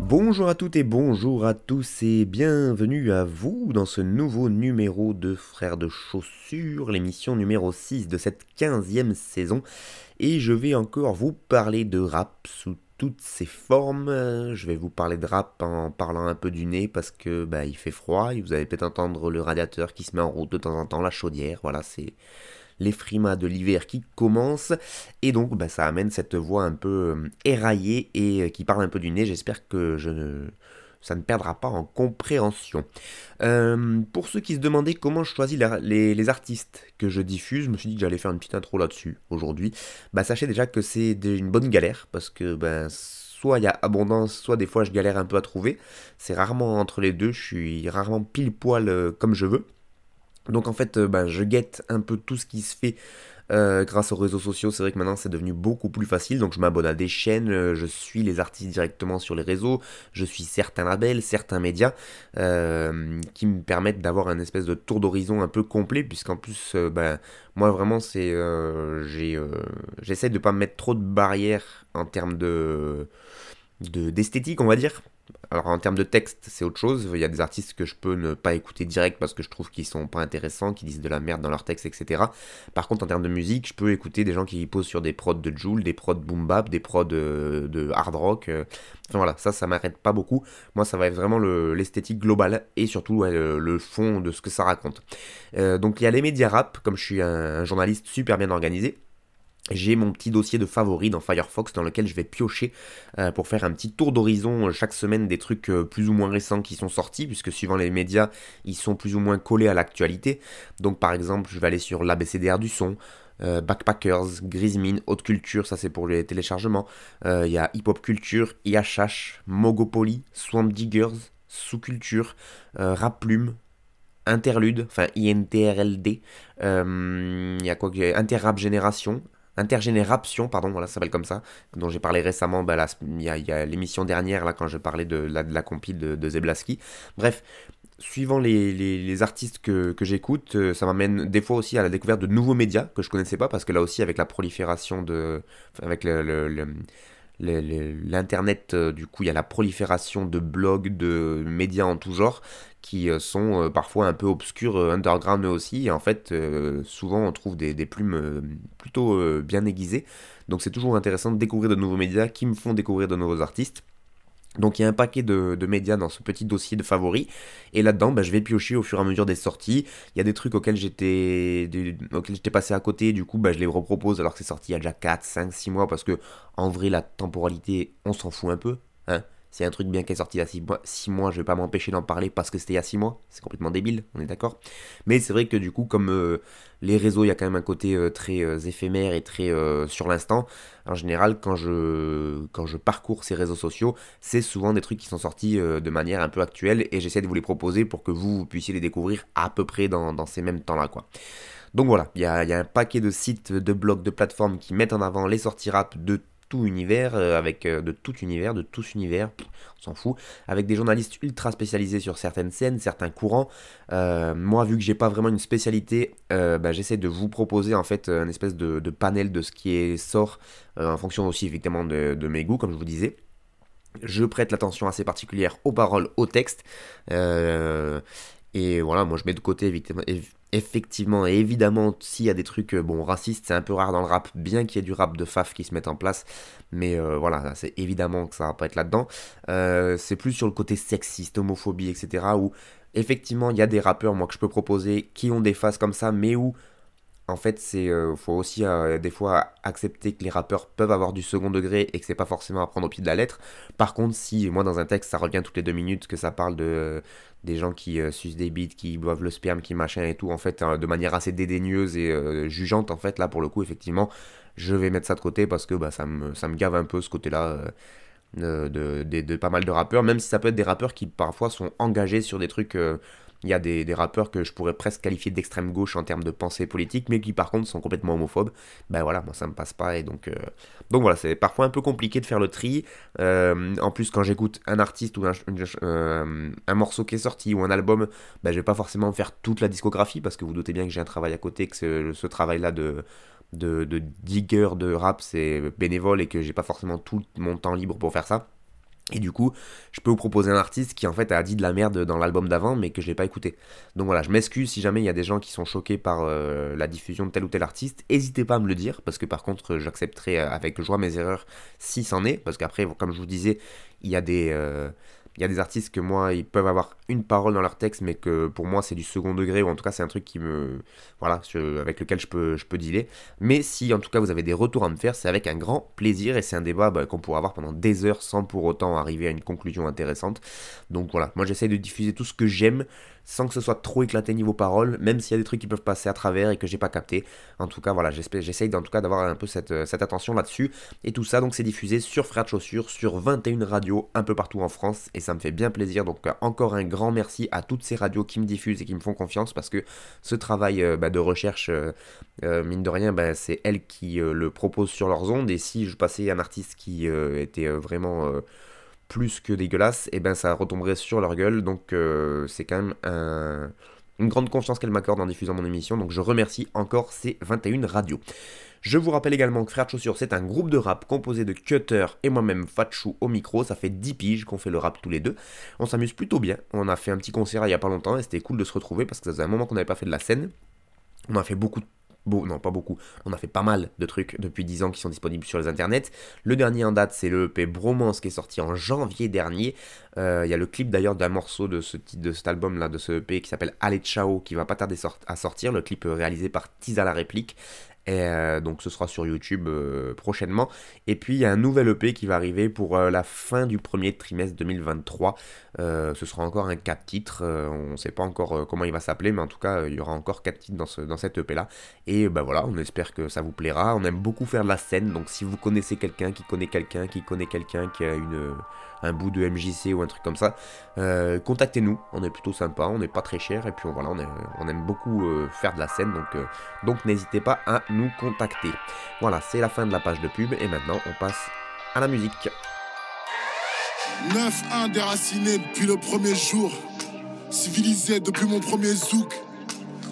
Bonjour à toutes et bonjour à tous et bienvenue à vous dans ce nouveau numéro de Frères de Chaussures, l'émission numéro 6 de cette 15e saison. Et je vais encore vous parler de rap sous toutes ses formes. Je vais vous parler de rap en parlant un peu du nez parce que bah, il fait froid et vous allez peut-être entendre le radiateur qui se met en route de temps en temps, la chaudière. Voilà, c'est les frimas de l'hiver qui commencent. Et donc, bah, ça amène cette voix un peu euh, éraillée et euh, qui parle un peu du nez. J'espère que je ne ça ne perdra pas en compréhension. Euh, pour ceux qui se demandaient comment je choisis les, artistes que je diffuse, je me suis dit que j'allais faire une petite intro là-dessus aujourd'hui. Bah, sachez déjà que c'est une bonne galère parce que ben, soit il y a abondance, soit des fois je galère un peu à trouver. C'est rarement entre les deux, je suis rarement pile poil comme je veux. Donc en fait, euh, bah, je guette un peu tout ce qui se fait euh, grâce aux réseaux sociaux. C'est vrai que maintenant c'est devenu beaucoup plus facile. Donc je m'abonne à des chaînes, euh, je suis les artistes directement sur les réseaux, je suis certains labels, certains médias qui me permettent d'avoir un espèce de tour d'horizon un peu complet. Puisqu'en plus, bah, moi vraiment, c'est j'essaie de pas mettre trop de barrières en termes de d'esthétique, on va dire. Alors en termes de texte, c'est autre chose. Il y a des artistes que je peux ne pas écouter direct parce que je trouve qu'ils sont pas intéressants, qui disent de la merde dans leur texte, etc. Par contre, en termes de musique, je peux écouter des gens qui posent sur des prods de Joule, des prods boom bap, des prods de, hard rock. Euh. Enfin voilà, ça, ça m'arrête pas beaucoup. Moi, ça va être vraiment l'esthétique globale et surtout le, fond de ce que ça raconte. Euh, donc il y a les médias rap, comme je suis un journaliste super bien organisé j'ai mon petit dossier de favoris dans Firefox dans lequel je vais piocher euh, pour faire un petit tour d'horizon euh, chaque semaine des trucs euh, plus ou moins récents qui sont sortis, puisque suivant les médias, ils sont plus ou moins collés à l'actualité. Donc par exemple, je vais aller sur l'ABCDR du son, Backpackers, Grismine, Haute Culture, ça c'est pour les téléchargements. Il y a Hip Hop Culture, IHH, Mogopoly, Swamp Diggers, Sous-Culture, Rap Plume, Interlude, enfin INTRLD, il y a quoi Interrap Génération, Intergénération, pardon, voilà, ça s'appelle comme ça, dont j'ai parlé récemment, bah, il y a, l'émission dernière, là, quand je parlais de la, de la compile de, Zeblaski. Bref, suivant les, artistes que, j'écoute, euh, ça m'amène des fois aussi à la découverte de nouveaux médias que je connaissais pas, parce que là aussi, avec la prolifération de. avec le, l'internet, euh, du coup, il y a la prolifération de blogs, de médias en tout genre qui euh, sont euh, parfois un peu obscurs, underground aussi. Et en fait, souvent on trouve des, plumes plutôt bien aiguisées. Donc c'est toujours intéressant de découvrir de nouveaux médias qui me font découvrir de nouveaux artistes. Donc il y a un paquet de, médias dans ce petit dossier de favoris. Et là-dedans, bah, je vais piocher au fur et à mesure des sorties. Il y a des trucs auxquels j'étais j'étais passé à côté, du coup bah, je les repropose alors que c'est sorti il y a déjà 4, 5, 6 mois. Parce que en vrai, la temporalité, on s'en fout un peu. Hein c'est un truc bien qui est sorti il y a 6 mois, mois, je vais pas m'empêcher d'en parler parce que c'était il y a 6 mois. C'est complètement débile, on est d'accord. Mais c'est vrai que du coup, comme euh, les réseaux, il y a quand même un côté euh, très euh, éphémère et très sur l'instant. En général, quand je, parcours ces réseaux sociaux, c'est souvent des trucs qui sont sortis de manière un peu actuelle et j'essaie de vous les proposer pour que vous, puissiez les découvrir à peu près dans, ces mêmes temps-là. quoi. Donc voilà, il y y a, un paquet de sites, de blogs, de plateformes qui mettent en avant les sorties rap de tout univers, euh, avec euh, de tout univers, de tous univers, on s'en fout, avec des journalistes ultra spécialisés sur certaines scènes, certains courants. Euh, moi, vu que j'ai pas vraiment une spécialité, bah, j'essaie de vous proposer en fait un espèce de, panel de ce qui est sort en fonction aussi évidemment de, de, mes goûts, comme je vous disais. Je prête l'attention assez particulière aux paroles, aux textes. et voilà, moi je mets de côté évidemment, effectivement et évidemment s'il y a des trucs euh, bon racistes c'est un peu rare dans le rap bien qu'il y ait du rap de faf qui se mette en place mais euh, voilà c'est évidemment que ça va pas être là dedans euh, c'est plus sur le côté sexiste homophobie etc où effectivement il y a des rappeurs moi que je peux proposer qui ont des faces comme ça mais où en fait, c'est euh, faut aussi euh, des fois accepter que les rappeurs peuvent avoir du second degré et que c'est pas forcément à prendre au pied de la lettre. Par contre, si moi dans un texte ça revient toutes les deux minutes que ça parle de des gens qui euh, sucent des bites, qui boivent le sperme, qui machin et tout, en fait, de manière assez dédaigneuse et jugeante, en fait, là pour le coup, effectivement, je vais mettre ça de côté parce que bah, ça, me, ça gave un peu ce côté-là. De, de, pas mal de rappeurs, même si ça peut être des rappeurs qui parfois sont engagés sur des trucs il y a des, rappeurs que je pourrais presque qualifier d'extrême gauche en termes de pensée politique, mais qui par contre sont complètement homophobes. Ben voilà, moi ça me passe pas et donc euh, donc voilà, c'est parfois un peu compliqué de faire le tri. Euh, en plus, quand j'écoute un artiste ou un, euh, un, morceau qui est sorti ou un album, ben je vais pas forcément faire toute la discographie parce que vous doutez bien que j'ai un travail à côté, que ce, ce travail-là de de, de digger de rap c'est bénévole et que j'ai pas forcément tout mon temps libre pour faire ça. Et du coup, je peux vous proposer un artiste qui en fait a dit de la merde dans l'album d'avant, mais que je n'ai pas écouté. Donc voilà, je m'excuse si jamais il y a des gens qui sont choqués par euh, la diffusion de tel ou tel artiste. N'hésitez pas à me le dire, parce que par contre, j'accepterai euh, avec joie mes erreurs si c'en est, parce qu'après, comme je vous disais, il y a des, euh, il y a des artistes que moi, ils peuvent avoir une parole dans leur texte, mais que pour moi, c'est du second degré, ou en tout cas, c'est un truc qui me. Voilà, avec lequel je peux, je peux dealer. Mais si, en tout cas, vous avez des retours à me faire, c'est avec un grand plaisir, et c'est un débat bah, qu'on pourra avoir pendant des heures sans pour autant arriver à une conclusion intéressante. Donc voilà, moi, j'essaye de diffuser tout ce que j'aime sans que ce soit trop éclaté niveau parole, même s'il y a des trucs qui peuvent passer à travers et que j'ai pas capté. En tout cas, voilà, j'essaye tout cas d'avoir un peu cette, cette attention là-dessus. Et tout ça, donc, c'est diffusé sur Frères de Chaussures, sur 21 radios un peu partout en France, et ça me fait bien plaisir. Donc, encore un grand merci à toutes ces radios qui me diffusent et qui me font confiance parce que ce travail euh, bah, de recherche, euh, euh, mine de rien, bah, c'est elles qui le proposent sur leurs ondes. Et si je passais un artiste qui était vraiment plus que dégueulasse, et eh ben ça retomberait sur leur gueule. Donc c'est quand même une grande confiance qu'elle m'accorde en diffusant mon émission. Donc je remercie encore ces 21 radios. Je vous rappelle également que Frère de c'est un groupe de rap composé de Cutter et moi-même Fatchou au micro. Ça fait 10 piges qu'on fait le rap tous les deux. On s'amuse plutôt bien. On a fait un petit concert il y a pas longtemps et c'était cool de se retrouver parce que ça faisait un moment qu'on n'avait pas fait de la scène. On a fait beaucoup de Bon, non, pas beaucoup. On a fait pas mal de trucs depuis 10 ans qui sont disponibles sur les internets. Le dernier en date, c'est le EP Bromance qui est sorti en janvier dernier. Euh, il y a le clip d'ailleurs d'un morceau de, ce, de cet album-là, de ce EP qui s'appelle Allez Ciao, qui va pas tarder à sortir. Le clip réalisé par Tisa la réplique. Et euh, donc ce sera sur YouTube euh, prochainement. Et puis il y a un nouvel EP qui va arriver pour euh, la fin du premier trimestre 2023. ce sera encore un 4 titres. on ne sait pas encore comment il va s'appeler, mais en tout cas il y aura encore 4 titres dans, ce, dans cet EP là. Et ben voilà, on espère que ça vous plaira. On aime beaucoup faire de la scène, donc si vous connaissez quelqu'un qui connaît quelqu'un qui connaît quelqu'un qui a une un bout de MJC ou un truc comme ça, contactez-nous, on est plutôt sympa, on n'est pas très cher et puis voilà, on, aime beaucoup faire de la scène donc, donc n'hésitez pas à nous contacter. Voilà, c'est la fin de la page de pub et maintenant on passe à la musique. 9-1 déraciné depuis le premier jour, civilisé depuis mon premier zouk.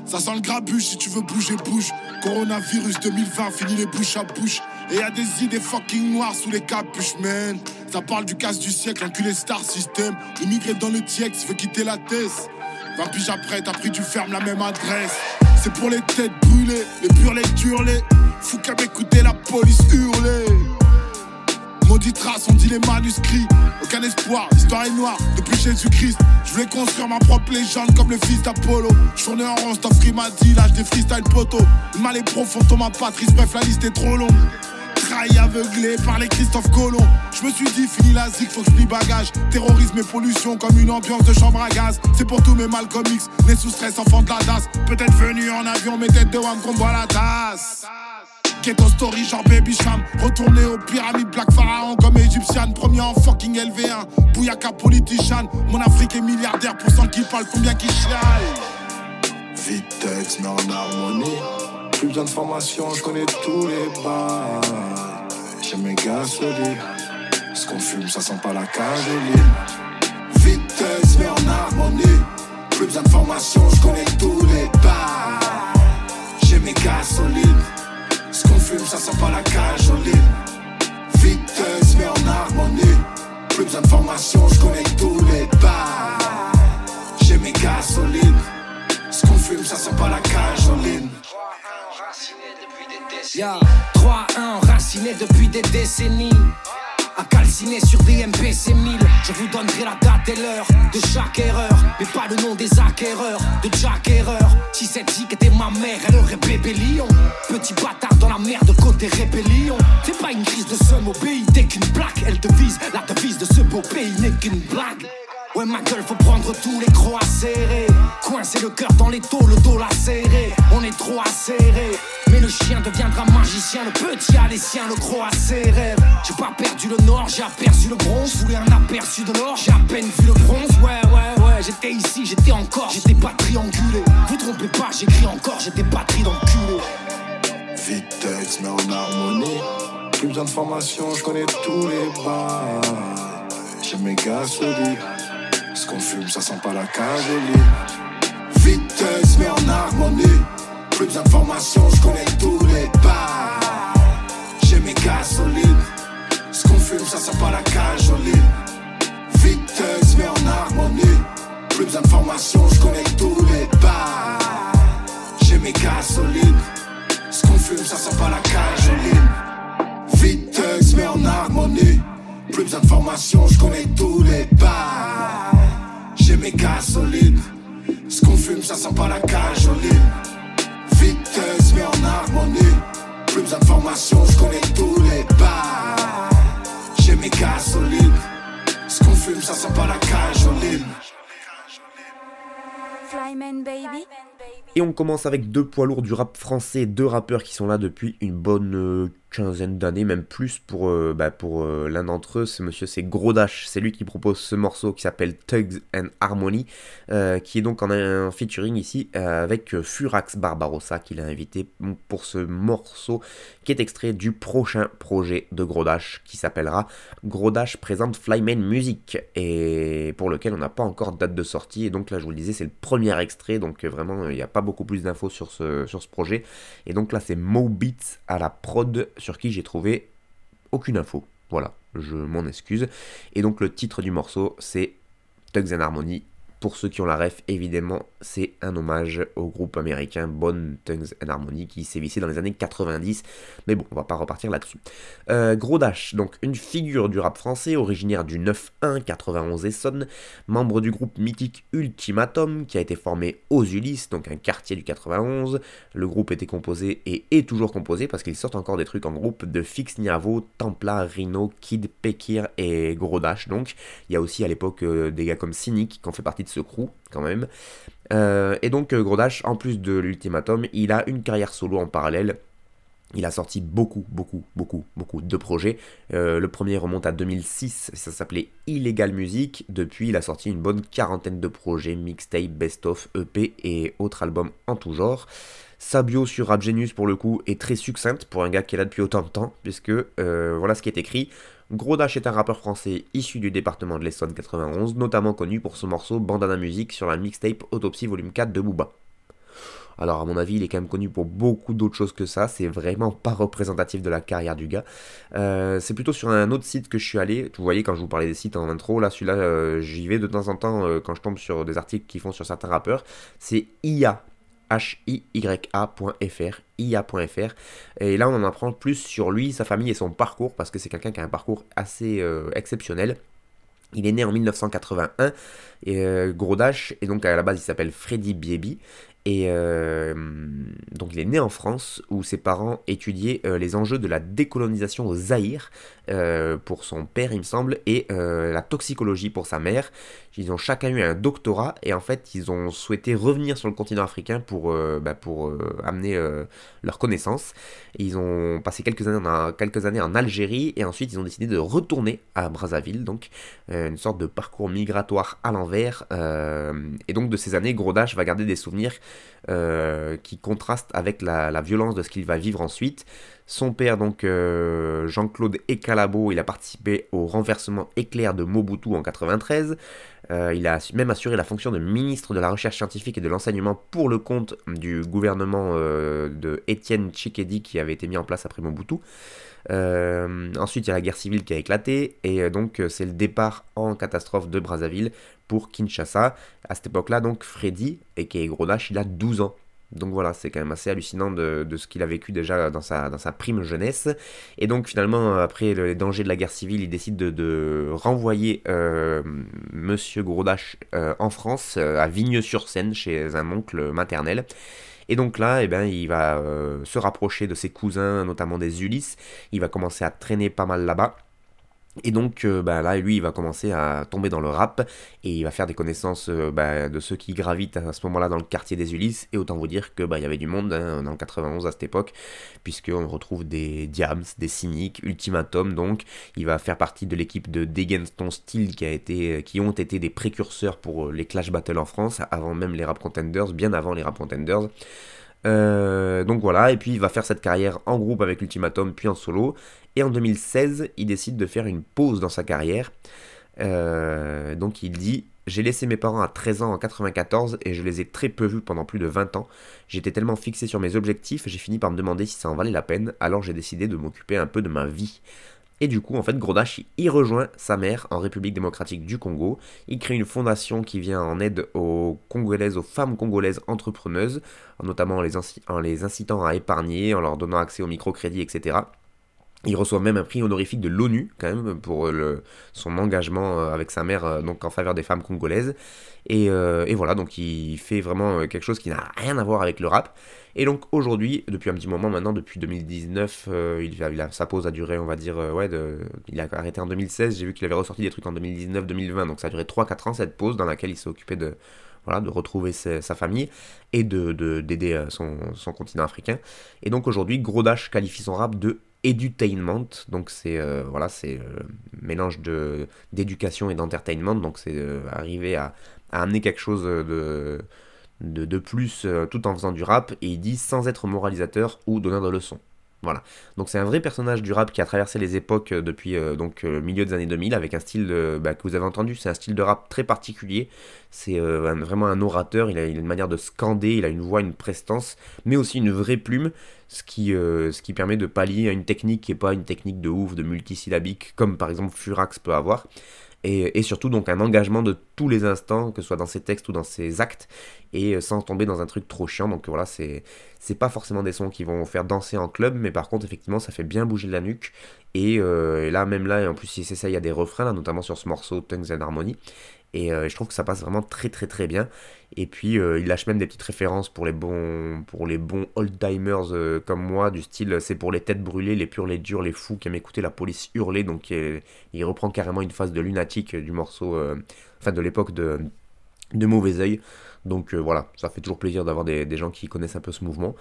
Ça sent le grabuge, si tu veux bouger, bouge. Coronavirus 2020, fini les bouches à bouche. Et y a des idées fucking noires sous les capuches, man. Ça parle du casse du siècle, enculé star system. Immigré dans le TX, veut quitter la thèse. 20 piges après, t'as pris du ferme la même adresse. C'est pour les têtes brûlées, les burlets hurlés. Fou qu'à m'écouter la police hurler. Maudit trace, on dit les manuscrits. Aucun espoir, l'histoire est noire depuis Jésus-Christ. Je voulais construire ma propre légende comme le fils d'Apollo. Journée en rond, free m'a dit, lâche des freestyle poteau. Le mal est profond, ma Patrice, bref, la liste est trop longue. Aveuglé par les Christophe Colomb. Je me suis dit, fini la zik, faut que je bagage. Terrorisme et pollution comme une ambiance de chambre à gaz. C'est pour tous mes Malcolm X, nés sous stress, enfants de la DAS. Peut-être venu en avion, mais tête de qu'on boit la tasse. Keto story genre baby sham Retourné aux pyramides black pharaon comme égyptienne Premier en fucking LV1 Bouyaka politician Mon Afrique est milliardaire pour cent qui parle combien qui chiale Vitex mais en harmonie Plus besoin de formation je connais tous les bars J'ai mes gars solides Ce qu'on fume ça sent pas la cajoline Vitex mais en harmonie Plus besoin de formation je connais tous les bars J'ai mes gars solides ça sent pas la lit. Vitesse, mais en harmonie. Plus besoin de formation, je connais tous les bars. J'ai mes gars solides. Ce qu'on fume, ça sent pas la cage au lit. 3-1 raciné depuis des décennies. À dessiné sur des MPC 1000. Je vous donnerai la date et l'heure de chaque erreur, mais pas le nom des acquéreurs de Jack Erreur. Si cette zik était ma mère, elle aurait bébé lion. Petit bâtard dans la merde côté rébellion. C'est pas une crise de seum au pays, dès qu'une plaque, elle devise. La devise de ce beau pays n'est qu'une blague. Ouais, ma gueule, faut prendre tous les crocs serrés. Coincer le cœur dans les taux, le dos serré. On est trop acéré. Mais le chien deviendra magicien, le petit a les siens, le gros a ses rêves. J'ai pas perdu le nord, j'ai aperçu le bronze. Voulais un aperçu de l'or, j'ai à peine vu le bronze. Ouais, ouais, ouais, j'étais ici, j'étais encore, j'étais pas triangulé. Vous trompez pas, j'écris encore, j'étais pas d'enculé. Vitex, mais en harmonie. Plus besoin de formation, je connais tous les bars. J'ai mes gars solides. Ce qu'on fume, ça sent pas la au Vitesse, mais en harmonie. Plus besoin de je connais tous les bars. J'ai mes gars solides. Ce qu'on fume, ça sent pas la au Vitesse, mais en harmonie. Plus besoin de je connais tous les bars. J'ai mes gars solides. Ce qu'on fume, ça sent pas la au Vitesse, mais en harmonie. Plus besoin de je connais tous les bars. J'ai mes gars solides. Ce qu'on fume, ça sent pas la cage au Vitesse, mais en harmonie. Plus besoin de formation, je connais tous les bars. J'ai mes gars solides. Ce qu'on fume, ça sent pas la cage au Flyman Baby. Et on commence avec deux poids lourds du rap français, deux rappeurs qui sont là depuis une bonne euh, quinzaine d'années, même plus pour, euh, bah, pour euh, l'un d'entre eux. Ce monsieur, c'est Gros Dash. C'est lui qui propose ce morceau qui s'appelle Tugs and Harmony, euh, qui est donc en featuring ici avec Furax Barbarossa, qu'il a invité pour ce morceau qui est extrait du prochain projet de Gros Dash qui s'appellera Gros Dash présente Flyman Music et pour lequel on n'a pas encore date de sortie. Et donc là, je vous le disais, c'est le premier extrait, donc vraiment, il n'y a pas beaucoup plus d'infos sur ce, sur ce projet. Et donc là, c'est Mo Beats à la prod qui j'ai trouvé aucune info. Voilà, je m'en excuse. Et donc le titre du morceau, c'est Tugs and Harmony pour ceux qui ont la ref, évidemment, c'est un hommage au groupe américain Bone Tongues and Harmony qui sévissait dans les années 90. Mais bon, on va pas repartir là-dessus. Euh, Gros Dash, donc une figure du rap français, originaire du 9-1 91 Essonne, membre du groupe mythique Ultimatum qui a été formé aux Ulysses, donc un quartier du 91. Le groupe était composé et est toujours composé parce qu'ils sortent encore des trucs en groupe de Fix Niavo, Templa, Rhino, Kid, Pekir et Gros Dash. Donc il y a aussi à l'époque euh, des gars comme Cynic qui ont fait partie ce crew quand même. Euh, et donc euh, Grodash, en plus de l'ultimatum, il a une carrière solo en parallèle. Il a sorti beaucoup, beaucoup, beaucoup, beaucoup de projets. Euh, le premier remonte à 2006, ça s'appelait Illegal Music. Depuis, il a sorti une bonne quarantaine de projets, mixtape, best-of, EP et autres albums en tout genre. Sa bio sur Rap Genius, pour le coup, est très succincte pour un gars qui est là depuis autant de temps, puisque voilà ce qui est écrit. Gros Dash est un rappeur français issu du département de l'Essonne 91, notamment connu pour son morceau Bandana Music sur la mixtape Autopsy Volume 4 de Booba. Alors à mon avis, il est quand même connu pour beaucoup d'autres choses que ça, c'est vraiment pas représentatif de la carrière du gars. Euh, c'est plutôt sur un autre site que je suis allé, vous voyez quand je vous parlais des sites en intro, là celui-là euh, j'y vais de temps en temps euh, quand je tombe sur des articles qui font sur certains rappeurs, c'est IA H-I-Y-A.fr, IA.fr. Et là, on en apprend plus sur lui, sa famille et son parcours, parce que c'est quelqu'un qui a un parcours assez euh, exceptionnel. Il est né en 1981, et, euh, Gros Dash, et donc à la base il s'appelle Freddy Biebi, et euh, donc il est né en France où ses parents étudiaient euh, les enjeux de la décolonisation au Zaïre euh, pour son père il me semble et la toxicologie pour sa mère. Ils ont chacun eu un doctorat et en fait ils ont souhaité revenir sur le continent africain pour, bah, pour amener leurs connaissances. Ils ont passé quelques années, en, quelques années en Algérie et ensuite ils ont décidé de retourner à Brazzaville, donc une sorte de parcours migratoire à l'envers. et donc de ces années, Grodash va garder des souvenirs euh, qui contraste avec la, violence de ce qu'il va vivre ensuite. Son père, donc euh, Jean-Claude Ecalabo, il a participé au renversement éclair de Mobutu en 93. Euh, il a même assuré la fonction de ministre de la recherche scientifique et de l'enseignement pour le compte du gouvernement de Étienne Tshisekedi qui avait été mis en place après Mobutu. Ensuite, il y a la guerre civile qui a éclaté, et donc c'est le départ en catastrophe de Brazzaville pour Kinshasa. À cette époque-là, donc, Freddy, et qui est Gros il a 12 ans. Donc voilà, c'est quand même assez hallucinant de, ce qu'il a vécu déjà dans sa, dans sa prime jeunesse. Et donc finalement, après les dangers de la guerre civile, il décide de, renvoyer euh, Monsieur Grodach euh, en France, euh, à Vigneux-sur-Seine, chez un oncle maternel. Et donc là, eh ben, il va se rapprocher de ses cousins, notamment des Ulysses. Il va commencer à traîner pas mal là-bas. Et donc euh, bah, là, lui, il va commencer à tomber dans le rap et il va faire des connaissances euh, bah, de ceux qui gravitent à ce moment-là dans le quartier des Ulysses. Et autant vous dire que bah, il y avait du monde hein, dans le 91 à cette époque, puisqu'on retrouve des Diams, des Cyniques, Ultimatum. Donc, il va faire partie de l'équipe de Degenton Steel qui qui ont été des précurseurs pour les Clash Battle en France, avant même les Rap Contenders, bien avant les Rap Contenders. Euh, donc voilà, et puis il va faire cette carrière en groupe avec Ultimatum, puis en solo. Et en 2016, il décide de faire une pause dans sa carrière. Euh, donc il dit J'ai laissé mes parents à 13 ans en 94 et je les ai très peu vus pendant plus de 20 ans. J'étais tellement fixé sur mes objectifs, j'ai fini par me demander si ça en valait la peine, alors j'ai décidé de m'occuper un peu de ma vie. Et du coup, en fait, Grodash, il rejoint sa mère en République démocratique du Congo. Il crée une fondation qui vient en aide aux Congolaises, aux femmes congolaises entrepreneuses, notamment en les, incitant à épargner, en leur donnant accès au microcrédit, etc. Il reçoit même un prix honorifique de l'ONU, quand même, pour son engagement euh, avec sa mère, euh, donc en faveur des femmes congolaises. Et, euh, et voilà, donc il fait vraiment quelque chose qui n'a rien à voir avec le rap. Et donc aujourd'hui, depuis un petit moment maintenant, depuis 2019, euh, il, a, sa pause a duré, on va dire, euh, ouais, de, il a arrêté en 2016. J'ai vu qu'il avait ressorti des trucs en 2019-2020, donc ça a duré 3-4 ans cette pause dans laquelle il s'est occupé de, voilà, de retrouver sa, famille et de, d'aider euh, son, son, continent africain. Et donc aujourd'hui, Gros qualifie son rap de edutainment, donc c'est voilà, c'est mélange de d'éducation et d'entertainment, donc c'est arriver à, amener quelque chose de de, plus euh, tout en faisant du rap. Et il dit sans être moralisateur ou donneur de leçons. Voilà. Donc c'est un vrai personnage du rap qui a traversé les époques euh, depuis euh, donc milieu des années 2000 avec un style bah, que vous avez entendu, c'est un style de rap très particulier. C'est vraiment un orateur, il a, une manière de scander, il a une voix, une prestance, mais aussi une vraie plume, ce qui, ce qui permet de pallier à une technique qui n'est pas une technique de ouf, de multisyllabique, comme par exemple Furax peut avoir et, surtout donc un engagement de tous les instants, que ce soit dans ses textes ou dans ses actes, et euh, sans tomber dans un truc trop chiant. Donc voilà, c'est pas forcément des sons qui vont faire danser en club, mais par contre effectivement ça fait bien bouger la nuque. Et, euh, là même là, et en plus si c'est ça, il y a des refrains là, notamment sur ce morceau Tongues and Harmony. Et euh, je trouve que ça passe vraiment très très très bien. Et puis euh, il lâche même des petites références pour les bons, pour les bons old-timers euh, comme moi, du style c'est pour les têtes brûlées, les purs, les durs, les fous qui aiment écouter la police hurler. Donc il reprend carrément une phase de lunatique du morceau, enfin de l'époque de, de Mauvais Oeil. Donc voilà, ça fait toujours plaisir d'avoir des, gens qui connaissent un peu ce mouvement.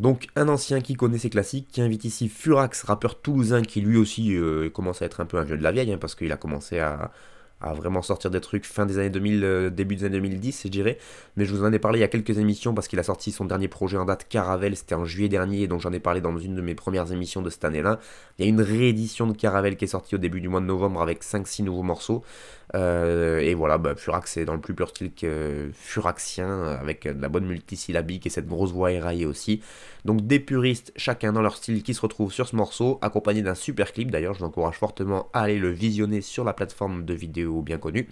Donc un ancien qui connaît ses classiques, qui invite ici Furax, rappeur toulousain, qui lui aussi commence à être un peu un vieux de la vieille, hein, parce qu'il a commencé à, à vraiment sortir des trucs fin des années 2000, euh, début des années 2010, je dirais. Mais je vous en ai parlé il y a quelques émissions parce qu'il a sorti son dernier projet en date, Caravelle, c'était en juillet dernier, donc j'en ai parlé dans une de mes premières émissions de cette année-là. Il y a une réédition de Caravelle qui est sortie au début du mois de novembre avec 5-6 nouveaux morceaux. Euh, et voilà, bah, Furax est dans le plus pur style que Furaxien, avec de la bonne multisyllabique et cette grosse voix éraillée aussi. Donc des puristes, chacun dans leur style, qui se retrouvent sur ce morceau, accompagné d'un super clip. D'ailleurs, je vous encourage fortement à aller le visionner sur la plateforme de vidéo bien connue.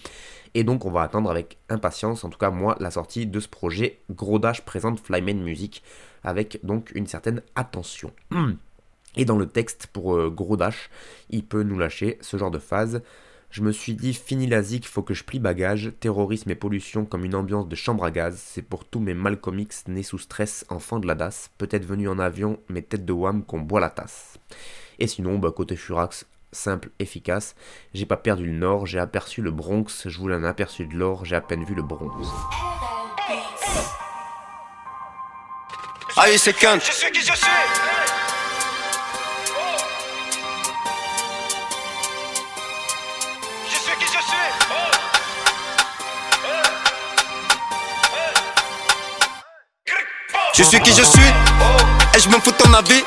Et donc, on va attendre avec impatience, en tout cas moi, la sortie de ce projet. Gros Dash présente Flyman Music, avec donc une certaine attention. Et dans le texte pour euh, Gros Dash, il peut nous lâcher ce genre de phase. Je me suis dit, fini la zik, faut que je plie bagage. Terrorisme et pollution comme une ambiance de chambre à gaz. C'est pour tous mes Malcolm nés sous stress, enfants de la DAS. Peut-être venus en avion, mais tête de wham qu'on boit la tasse. Et sinon, bah, côté Furax, simple, efficace. J'ai pas perdu le nord, j'ai aperçu le Bronx. Je voulais un aperçu de l'or, j'ai à peine vu le bronze. Allez, c'est Je suis qui je suis Je suis qui je suis, et je me fous ton avis.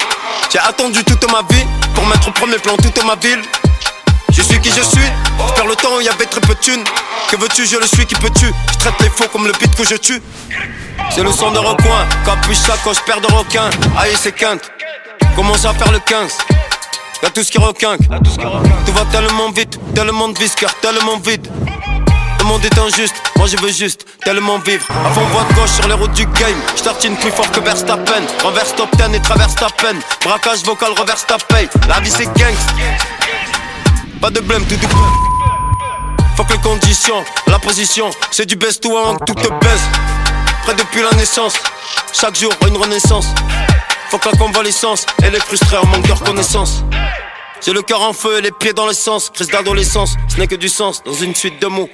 J'ai attendu toute ma vie pour mettre au premier plan toute ma ville. Je suis qui je suis, vers le temps où il y avait très peu de thunes. Que veux-tu, je le suis, qui peux-tu? Je traite les faux comme le beat que je tue. C'est le son de recoin, capuche je perds de requin. Aïe, c'est quinte, commence à faire le 15. Y'a tout ce qui requinque, tout va tellement vite, tellement de visqueur, tellement vite. Le monde est injuste, moi je veux juste tellement vivre. Fond voie de gauche sur les routes du game. J'tartine plus fort que Verstappen. Renverse top 10 et traverse ta peine. Braquage vocal, reverse ta paye. La vie c'est gangst. Pas de blême, tout Faut que les conditions, la position, c'est du best to one, tout te baisse. Près depuis la naissance, chaque jour une renaissance. Faut que la convalescence, elle est frustrée en manque de reconnaissance. J'ai le cœur en feu et les pieds dans l'essence. Crise d'adolescence, ce n'est que du sens dans une suite de mots.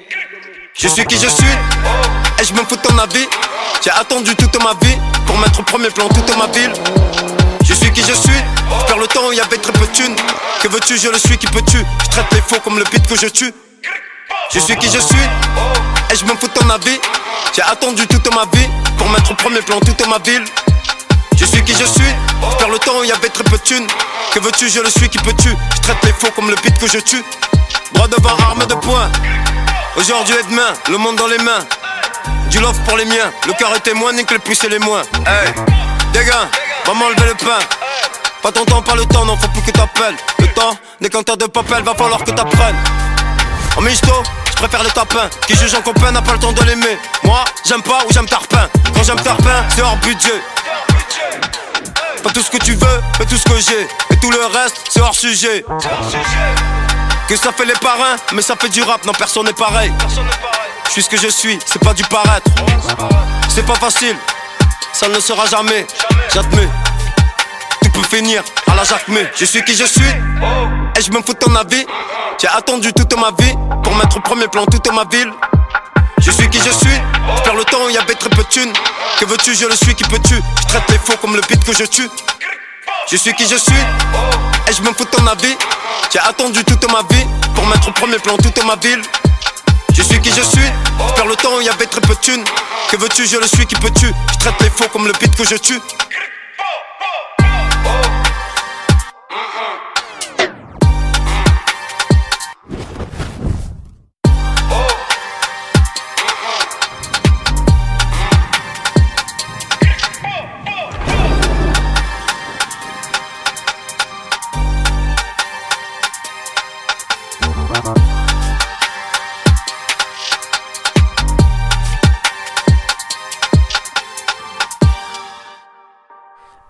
Je suis qui je suis, et je me fous de ton avis. J'ai attendu toute ma vie pour mettre au premier plan toute ma ville. Je suis qui je suis, je perds le temps où y avait très peu de thunes. Que veux-tu, je le suis qui peut tu Je traite les faux comme le beat que je tue. Je suis qui je suis, et je me fous de ton avis. J'ai attendu toute ma vie pour mettre au premier plan toute ma ville. Je suis qui je suis, je perds le temps où il y avait très peu de thunes. Que veux-tu, je le suis qui peut tu Je traite les faux comme le beat que je tue. Droit devant, arme de poing. Aujourd'hui et demain, le monde dans les mains. Du love pour les miens, le cœur est témoin, nique les plus et les moins. Hey, gars, va m'enlever le pain. Pas ton temps, pas le temps, non, faut plus que t'appelles. Le temps, des canteurs de papel, va falloir que t'apprennes. En misto, je préfère les tapins. Qui juge en copain n'a pas le temps de l'aimer. Moi, j'aime pas ou j'aime tarpin. Quand j'aime tarpin, c'est hors budget. Pas tout ce que tu veux, mais tout ce que j'ai. Et tout le reste, c'est hors sujet. Que ça fait les parrains, mais ça fait du rap, non personne n'est pareil. Je suis ce que je suis, c'est pas du paraître. C'est pas facile, ça ne le sera jamais. J'admets, tout peut finir à la Jacquemé. Je suis qui je suis, et je me fous de ton avis. J'ai attendu toute ma vie pour mettre au premier plan toute ma ville. Je suis qui je suis, je perds le temps il y avait très peu de thunes. Que veux-tu, je le suis qui peut tu Je traite les faux comme le beat que je tue. Je suis qui je suis, et je me fous de ton avis. J'ai attendu toute ma vie pour mettre au premier plan toute ma ville. Je suis qui je suis, je perds le temps où il y avait très peu de thunes. Que veux-tu, je le suis qui peut tu Je traite les faux comme le beat que je tue.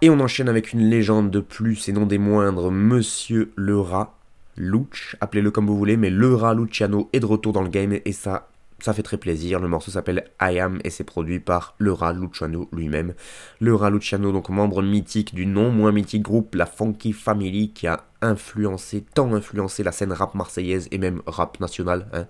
Et on enchaîne avec une légende de plus et non des moindres, Monsieur le rat, Luch, appelez-le comme vous voulez, mais le rat Luciano est de retour dans le game et ça, ça fait très plaisir. Le morceau s'appelle I Am et c'est produit par le rat Luciano lui-même. Le rat Luciano, donc membre mythique du non moins mythique groupe La Funky Family qui a influencé, tant influencé la scène rap marseillaise et même rap national, hein.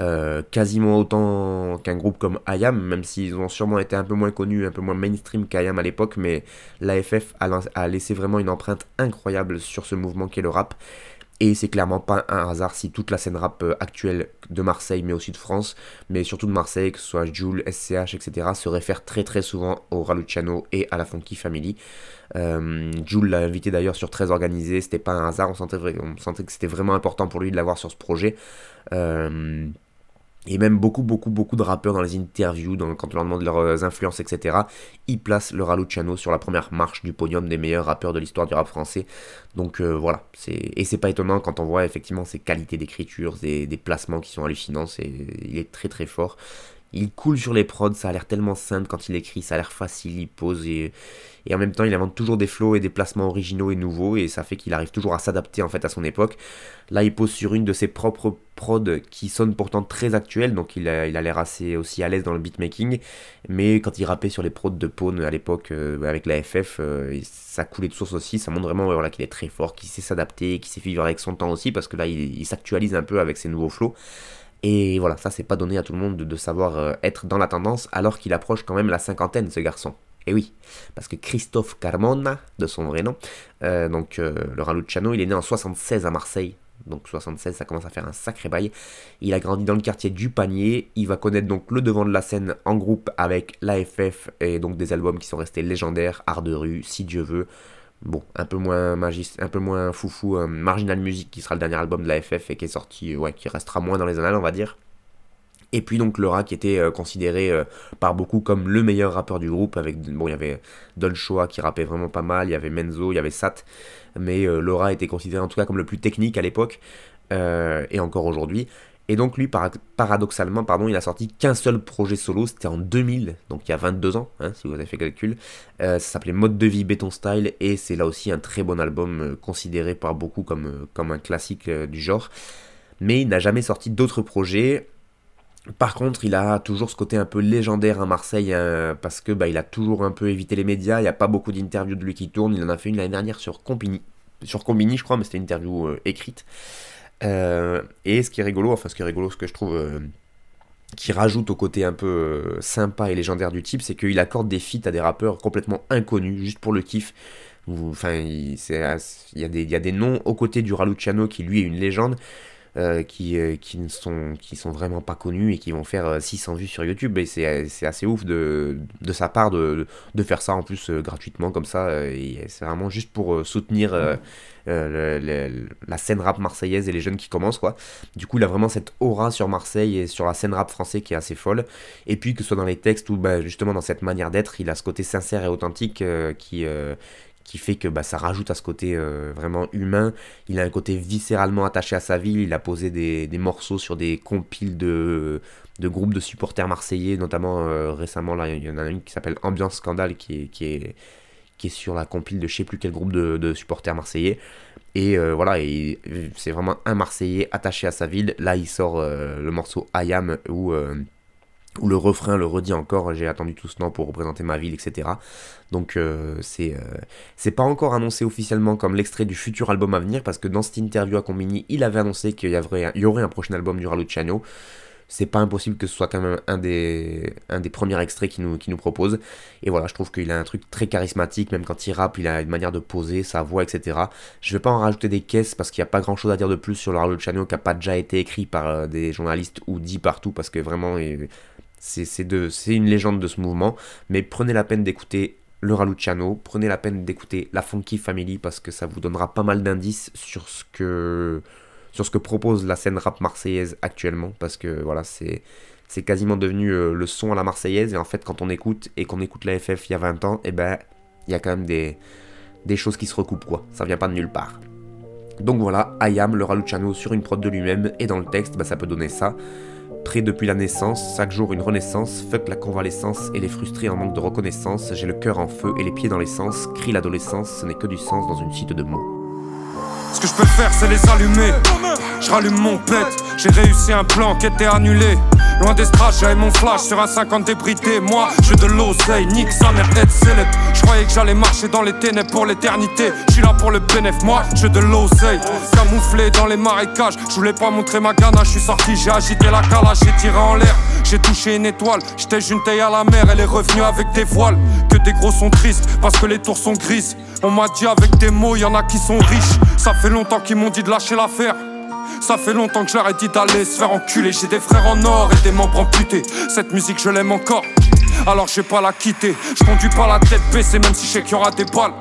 euh, quasiment autant qu'un groupe comme IAM, même s'ils ont sûrement été un peu moins connus, un peu moins mainstream qu'IAM à l'époque, mais l'AFF a, a laissé vraiment une empreinte incroyable sur ce mouvement qu'est le rap. Et c'est clairement pas un hasard si toute la scène rap euh, actuelle de Marseille, mais aussi de France, mais surtout de Marseille, que ce soit Jules, SCH, etc., se réfère très très souvent au Raluciano et à la Funky Family. Euh, Jules l'a invité d'ailleurs sur Très Organisé, c'était pas un hasard, on sentait, que c'était vraiment important pour lui de l'avoir sur ce projet. Euh, et même beaucoup, beaucoup, beaucoup de rappeurs dans les interviews, quand on leur demande leurs influences, etc., ils placent le Raluciano sur la première marche du podium des meilleurs rappeurs de l'histoire du rap français. Donc euh, voilà, et c'est pas étonnant quand on voit effectivement ses qualités d'écriture, des placements qui sont hallucinants, il est très très fort. Il coule sur les prods, ça a l'air tellement simple quand il écrit, ça a l'air facile, il pose et, en même temps il invente toujours des flows et des placements originaux et nouveaux et ça fait qu'il arrive toujours à s'adapter en fait à son époque. Là il pose sur une de ses propres prods qui sonne pourtant très actuelle, donc il a l'air assez aussi à l'aise dans le beatmaking, mais quand il rappait sur les prods de Pone à l'époque euh, avec la FF, euh, ça coulait de source aussi, ça montre vraiment voilà, qu'il est très fort, qu'il sait s'adapter, qu'il sait vivre avec son temps aussi, parce que là il, il s'actualise un peu avec ses nouveaux flows. Et voilà, ça c'est pas donné à tout le monde de, savoir euh, être dans la tendance alors qu'il approche quand même la cinquantaine ce garçon. Et oui, parce que Christophe Carmona, de son vrai nom, euh, donc euh, le il est né en 76 à Marseille. Donc 76, ça commence à faire un sacré bail. Il a grandi dans le quartier du Panier. Il va connaître donc le devant de la scène en groupe avec l'AFF et donc des albums qui sont restés légendaires, Art de rue, Si Dieu veut, Bon, un peu moins magis, un peu moins foufou, euh, Marginal Music qui sera le dernier album de la FF et qui est sorti, ouais, qui restera moins dans les annales, on va dire. Et puis donc Laura qui était euh, considéré euh, par beaucoup comme le meilleur rappeur du groupe avec bon il y avait Don Shoa qui rappait vraiment pas mal, il y avait Menzo, il y avait Sat, mais Laura était considéré en tout cas comme le plus technique à l'époque et encore aujourd'hui. Et donc lui, paradoxalement, pardon, il a sorti qu'un seul projet solo, c'était en 2000, donc il y a 22 ans, hein, si vous avez fait calcul. Euh, ça s'appelait Mode de vie Béton Style, et c'est là aussi un très bon album, euh, considéré par beaucoup comme, euh, comme un classique du genre. Mais il n'a jamais sorti d'autres projets. Par contre, il a toujours ce côté un peu légendaire à Marseille, hein, parce que bah, il a toujours un peu évité les médias, il n'y a pas beaucoup d'interviews de lui qui tournent, il en a fait une l'année dernière sur Combini, sur Combini je crois, mais c'était une interview écrite. Euh, et ce qui est rigolo, enfin ce qui est rigolo, ce que je trouve euh, qui rajoute au côté un peu euh, sympa et légendaire du type, c'est qu'il accorde des feats à des rappeurs complètement inconnus, juste pour le kiff. Enfin, il, y a des, il y a des noms aux côtés du Raluciano qui lui est une légende. qui, qui, ne sont, qui sont vraiment pas connus et qui vont faire 600 vues sur YouTube. Et c'est assez ouf de, de sa part de, de, faire ça en plus gratuitement comme ça. et c'est vraiment juste pour soutenir euh, la scène rap marseillaise et les jeunes qui commencent quoi. Du coup, il a vraiment cette aura sur Marseille et sur la scène rap français qui est assez folle. Et puis que ce soit dans les textes ou bah, justement dans cette manière d'être, il a ce côté sincère et authentique euh, qui euh, qui fait que bah, ça rajoute à ce côté vraiment humain. Il a un côté viscéralement attaché à sa ville. Il a posé des, des morceaux sur des compiles de, de groupes de supporters marseillais, notamment récemment, là, il y en a une qui s'appelle Ambiance Scandale, qui est, qui est, sur la compile de je sais plus quel groupe de, supporters marseillais. Et euh, voilà, c'est vraiment un Marseillais attaché à sa ville. Là, il sort euh, le morceau Ayam où, euh, où le refrain le redit encore J'ai attendu tout ce temps pour représenter ma ville, etc. Donc, c'est pas encore annoncé officiellement comme l'extrait du futur album à venir parce que dans cette interview à Combini, il avait annoncé qu'il y, il y aurait un prochain album du Raluciano c'est pas impossible que ce soit quand même un des, un des premiers extraits qu'il nous, nous propose. Et voilà, je trouve qu'il a un truc très charismatique, même quand il rappe, il a une manière de poser, sa voix, etc. Je vais pas en rajouter des caisses parce qu'il n'y a pas grand chose à dire de plus sur le Channel qui n'a pas déjà été écrit par euh, des journalistes ou dit partout parce que vraiment c'est une légende de ce mouvement. Mais prenez la peine d'écouter le Raluciano, prenez la peine d'écouter la Funky Family parce que ça vous donnera pas mal d'indices sur ce que sur ce que propose la scène rap marseillaise actuellement, parce que voilà, c'est c'est quasiment devenu euh, le son à la marseillaise, et en fait, quand on écoute, et qu'on écoute la FF il y a 20 ans, et eh ben, il y a quand même des, des choses qui se recoupent, quoi. Ça vient pas de nulle part. Donc voilà, Ayam, le Raluciano sur une prod de lui-même, et dans le texte, bah, ça peut donner ça. Prêt depuis la naissance, chaque jour une renaissance, fuck la convalescence et les frustrés en manque de reconnaissance, j'ai le cœur en feu et les pieds dans l'essence, crie l'adolescence, ce n'est que du sens dans une suite de mots. Ce que je peux faire, c'est les allumer. Je rallume mon pet, j'ai réussi un plan qui était annulé. Loin des strass, j'avais mon flash sur un 50 débridé. Moi, je de l'oseille, nique sa mère, head select. Je croyais que j'allais marcher dans les ténèbres pour l'éternité. Je suis là pour le bénéf, moi, je de l'oseille. Camouflé dans les marécages, je voulais pas montrer ma ganache. Je suis sorti, j'ai agité la calage, j'ai tiré en l'air. J'ai touché une étoile, j'étais taille à la mer, elle est revenue avec des voiles. Que des gros sont tristes, parce que les tours sont grises. On m'a dit avec des mots, y en a qui sont riches. Ça fait longtemps qu'ils m'ont dit de lâcher l'affaire. Ça fait longtemps que je leur ai dit d'aller se faire enculer. J'ai des frères en or et des membres amputés. Cette musique, je l'aime encore. Alors je vais pas la quitter. Je conduis pas la tête baissée, même si je sais qu'il y aura des balles.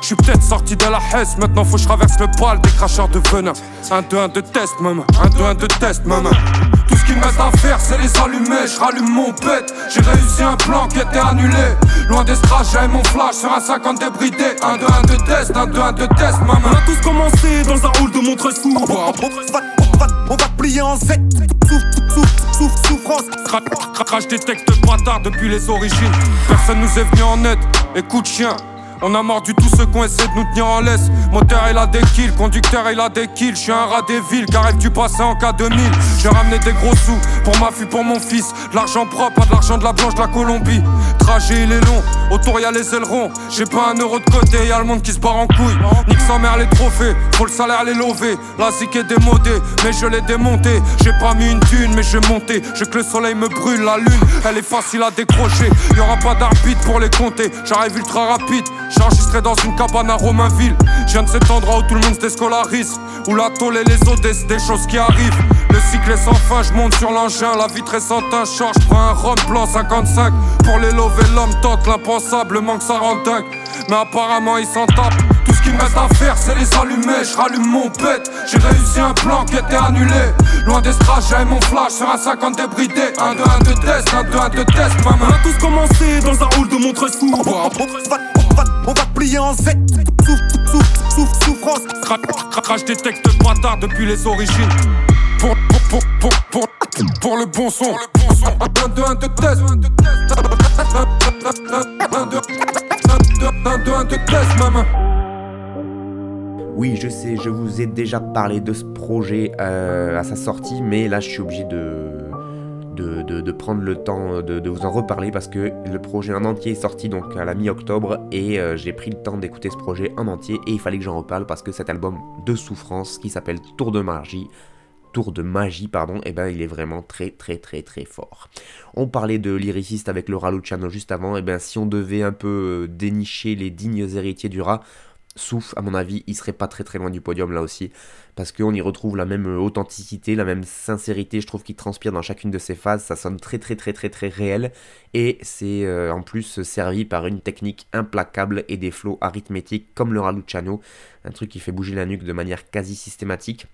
Je suis peut-être sorti de la Hesse, maintenant faut que je traverse le poil des cracheurs de venin. Un 2 1 de test, maman. Un 2 1 de test, maman. Tout ce qu'il me reste à faire, c'est les allumer. Je rallume mon pet. J'ai réussi un plan qui était annulé. Loin des strass, j'avais mon flash sur un 50 débridé. Un 2 1 de test, un 2 1 de test, maman. On a tous commencé dans un hall de Montresou. On va, on va, plier en Z. souffrance. Crache des textes bâtards depuis les origines. Personne nous est venu en aide. Écoute, chien. On a mordu tous ceux qui ont essayé de nous tenir en laisse. Moteur il a des kills, conducteur il a des kills. Je suis un rat des villes, qu'arrive du passé en cas 2000. J'ai ramené des gros sous pour ma fille, pour mon fils. L'argent propre, pas de l'argent de la blanche de la Colombie. Trajet il est long, autour y'a les ailerons. J'ai pas un euro de côté, y'a le monde qui se barre en couille. Nique sa mère les trophées, faut le salaire les lever. La zik est démodée, mais je l'ai démonté. J'ai pas mis une thune, mais je monter. J'ai que le soleil me brûle, la lune, elle est facile à décrocher. Y aura pas d'arbitre pour les compter, j'arrive ultra rapide. J'enregistrais dans une cabane à Romainville. Je viens de cet endroit où tout le monde se déscolarise. Où la tôle et les eaux, des, des choses qui arrivent. Le cycle sans fin, je monte sur l'engin. La vitre est sans teint, charge, prends un rhum blanc 55. Pour les lever, l'homme tente l'impensable, manque ça rend dingue. Mais apparemment, il s'en tape. Tout ce qu'il me reste à faire, c'est les allumer. Je rallume mon pet. J'ai réussi un plan qui était annulé. Loin des strass, j'avais mon flash sur un 50 débridé. Un 2 1 de test, un 2 1 de test, maman. On a tous commencé dans un hall de Montresou on va plier en Z. souffrance. Crache des textes bâtards depuis les origines. Pour, pour le bon son. 1, 2, 1, 2, test. 1, 2, 1, 2, test, maman. Oui, je sais, je vous ai déjà parlé de ce projet euh, à sa sortie, mais là je suis obligé de, prendre le temps de, vous en reparler parce que le projet en entier est sorti donc à la mi-octobre et euh, j'ai pris le temps d'écouter ce projet en entier et il fallait que j'en reparle parce que cet album de souffrance qui s'appelle Tour de magie Tour de magie, pardon, et ben il est vraiment très très très très fort. On parlait de lyriciste avec Laura Luciano juste avant, et ben si on devait un peu euh, dénicher les dignes héritiers du rat, Souf, à mon avis, il serait pas très très loin du podium là aussi, parce qu'on y retrouve la même authenticité, la même sincérité, je trouve, qui transpire dans chacune de ses phases, ça sonne très très très très très réel, et c'est euh, en plus servi par une technique implacable et des flots arithmétiques comme le Raluciano, un truc qui fait bouger la nuque de manière quasi systématique.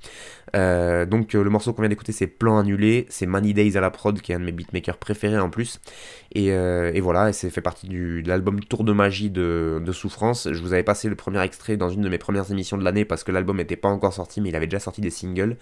Euh, donc euh, le morceau qu'on vient d'écouter c'est Plan annulé, c'est Money Days à la prod qui est un de mes beatmakers préférés en plus. Et, voilà, et c'est fait partie de l'album Tour de magie de, de Souffrance. Je vous avais passé le premier extrait dans une de mes premières émissions de l'année parce que l'album n'était pas encore sorti mais il avait déjà sorti des singles.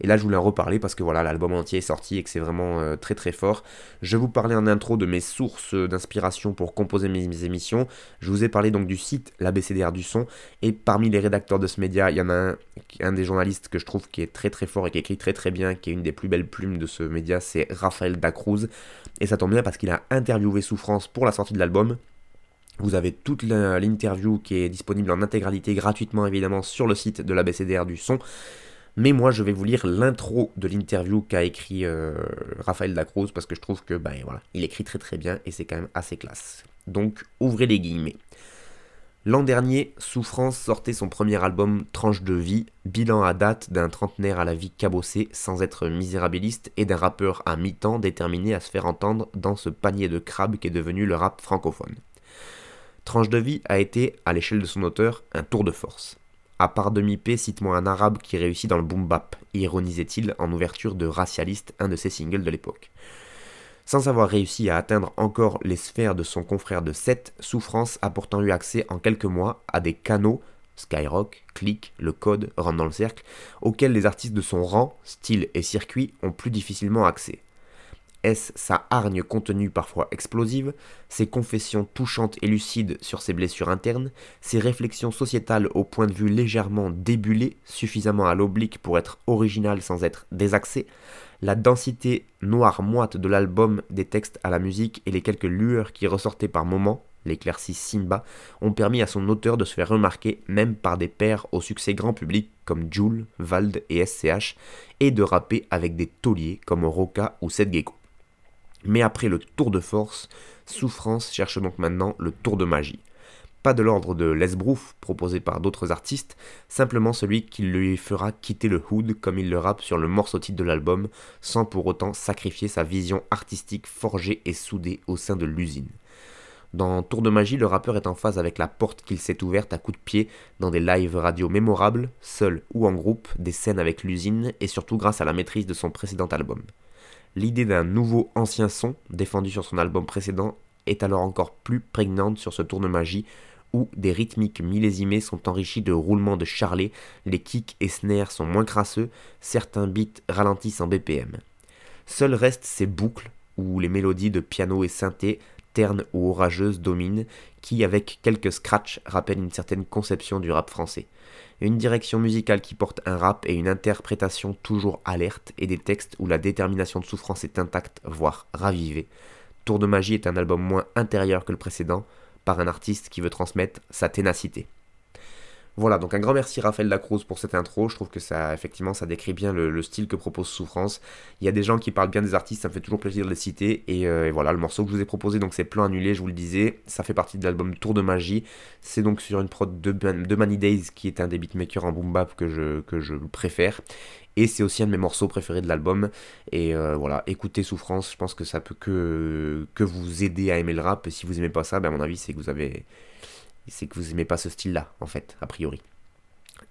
Et là je voulais en reparler parce que voilà, l'album entier est sorti et que c'est vraiment euh, très très fort. Je vous parlais en intro de mes sources d'inspiration pour composer mes, mes émissions. Je vous ai parlé donc du site l'ABCDR du son et parmi les rédacteurs de ce média, il y en a un, un des journalistes que je trouve qui est très très fort et qui écrit très très bien, qui est une des plus belles plumes de ce média, c'est Raphaël Dacruz. Et ça tombe bien parce qu'il a interviewé Souffrance pour la sortie de l'album. Vous avez toute la- l'interview qui est disponible en intégralité gratuitement évidemment sur le site de l'ABCDR du son. Mais moi je vais vous lire l'intro de l'interview qu'a écrit euh, Raphaël Dacruz parce que je trouve que ben il écrit très très bien et c'est quand même assez classe. Donc ouvrez les guillemets. L'an dernier, Souffrance sortait son premier album Tranche de vie, bilan à date d'un trentenaire à la vie cabossée sans être misérabiliste et d'un rappeur à mi-temps déterminé à se faire entendre dans ce panier de crabes qui est devenu le rap francophone. Tranche de vie a été, à l'échelle de son auteur, un tour de force. À part demi-p, cite-moi un arabe qui réussit dans le boom bap, ironisait-il en ouverture de Racialiste, un de ses singles de l'époque. Sans avoir réussi à atteindre encore les sphères de son confrère de 7, Souffrance a pourtant eu accès en quelques mois à des canaux, Skyrock, Click, Le Code, Rentre dans le Cercle, auxquels les artistes de son rang, style et circuit ont plus difficilement accès. Sa hargne contenue parfois explosive, ses confessions touchantes et lucides sur ses blessures internes, ses réflexions sociétales au point de vue légèrement débulé, suffisamment à l'oblique pour être original sans être désaxé, la densité noire moite de l'album, des textes à la musique et les quelques lueurs qui ressortaient par moments, l'éclaircie Simba, ont permis à son auteur de se faire remarquer même par des pairs au succès grand public comme Joule, Vald et SCH, et de rapper avec des tauliers comme Roca ou Seth. Mais après le tour de force, Souffrance cherche donc maintenant le tour de magie. Pas de l'ordre de l'esbrouf proposé par d'autres artistes, simplement celui qui lui fera quitter le hood comme il le rappe sur le morceau titre de l'album, sans pour autant sacrifier sa vision artistique forgée et soudée au sein de l'usine. Dans Tour de magie, le rappeur est en phase avec la porte qu'il s'est ouverte à coups de pied dans des lives radio mémorables, seul ou en groupe, des scènes avec l'usine et surtout grâce à la maîtrise de son précédent album. L'idée d'un nouveau ancien son, défendu sur son album précédent, est alors encore plus prégnante sur ce tour de magie où des rythmiques millésimées sont enrichis de roulements de charlet, les kicks et snares sont moins crasseux, certains beats ralentissent en BPM. Seuls restent ces boucles où les mélodies de piano et synthé, ternes ou orageuses, dominent, qui, avec quelques scratchs, rappellent une certaine conception du rap français. Une direction musicale qui porte un rap et une interprétation toujours alerte et des textes où la détermination de souffrance est intacte, voire ravivée. Tour de magie est un album moins intérieur que le précédent, par un artiste qui veut transmettre sa ténacité. Voilà, donc un grand merci Raphaël Lacruz pour cette intro. Je trouve que ça, effectivement, ça décrit bien le, le, style que propose Souffrance. Il y a des gens qui parlent bien des artistes, ça me fait toujours plaisir de les citer. Et, euh, voilà, le morceau que je vous ai proposé, donc c'est Plan annulé, je vous le disais. Ça fait partie de l'album Tour de magie. C'est donc sur une prod de, de Money Days, qui est un des beatmakers en boom bap que je, que je préfère. Et c'est aussi un de mes morceaux préférés de l'album. Et euh, voilà, écoutez Souffrance, je pense que ça peut que, que vous aider à aimer le rap. Si vous aimez pas ça, ben à mon avis, c'est que vous avez c'est que vous aimez pas ce style-là, en fait, a priori.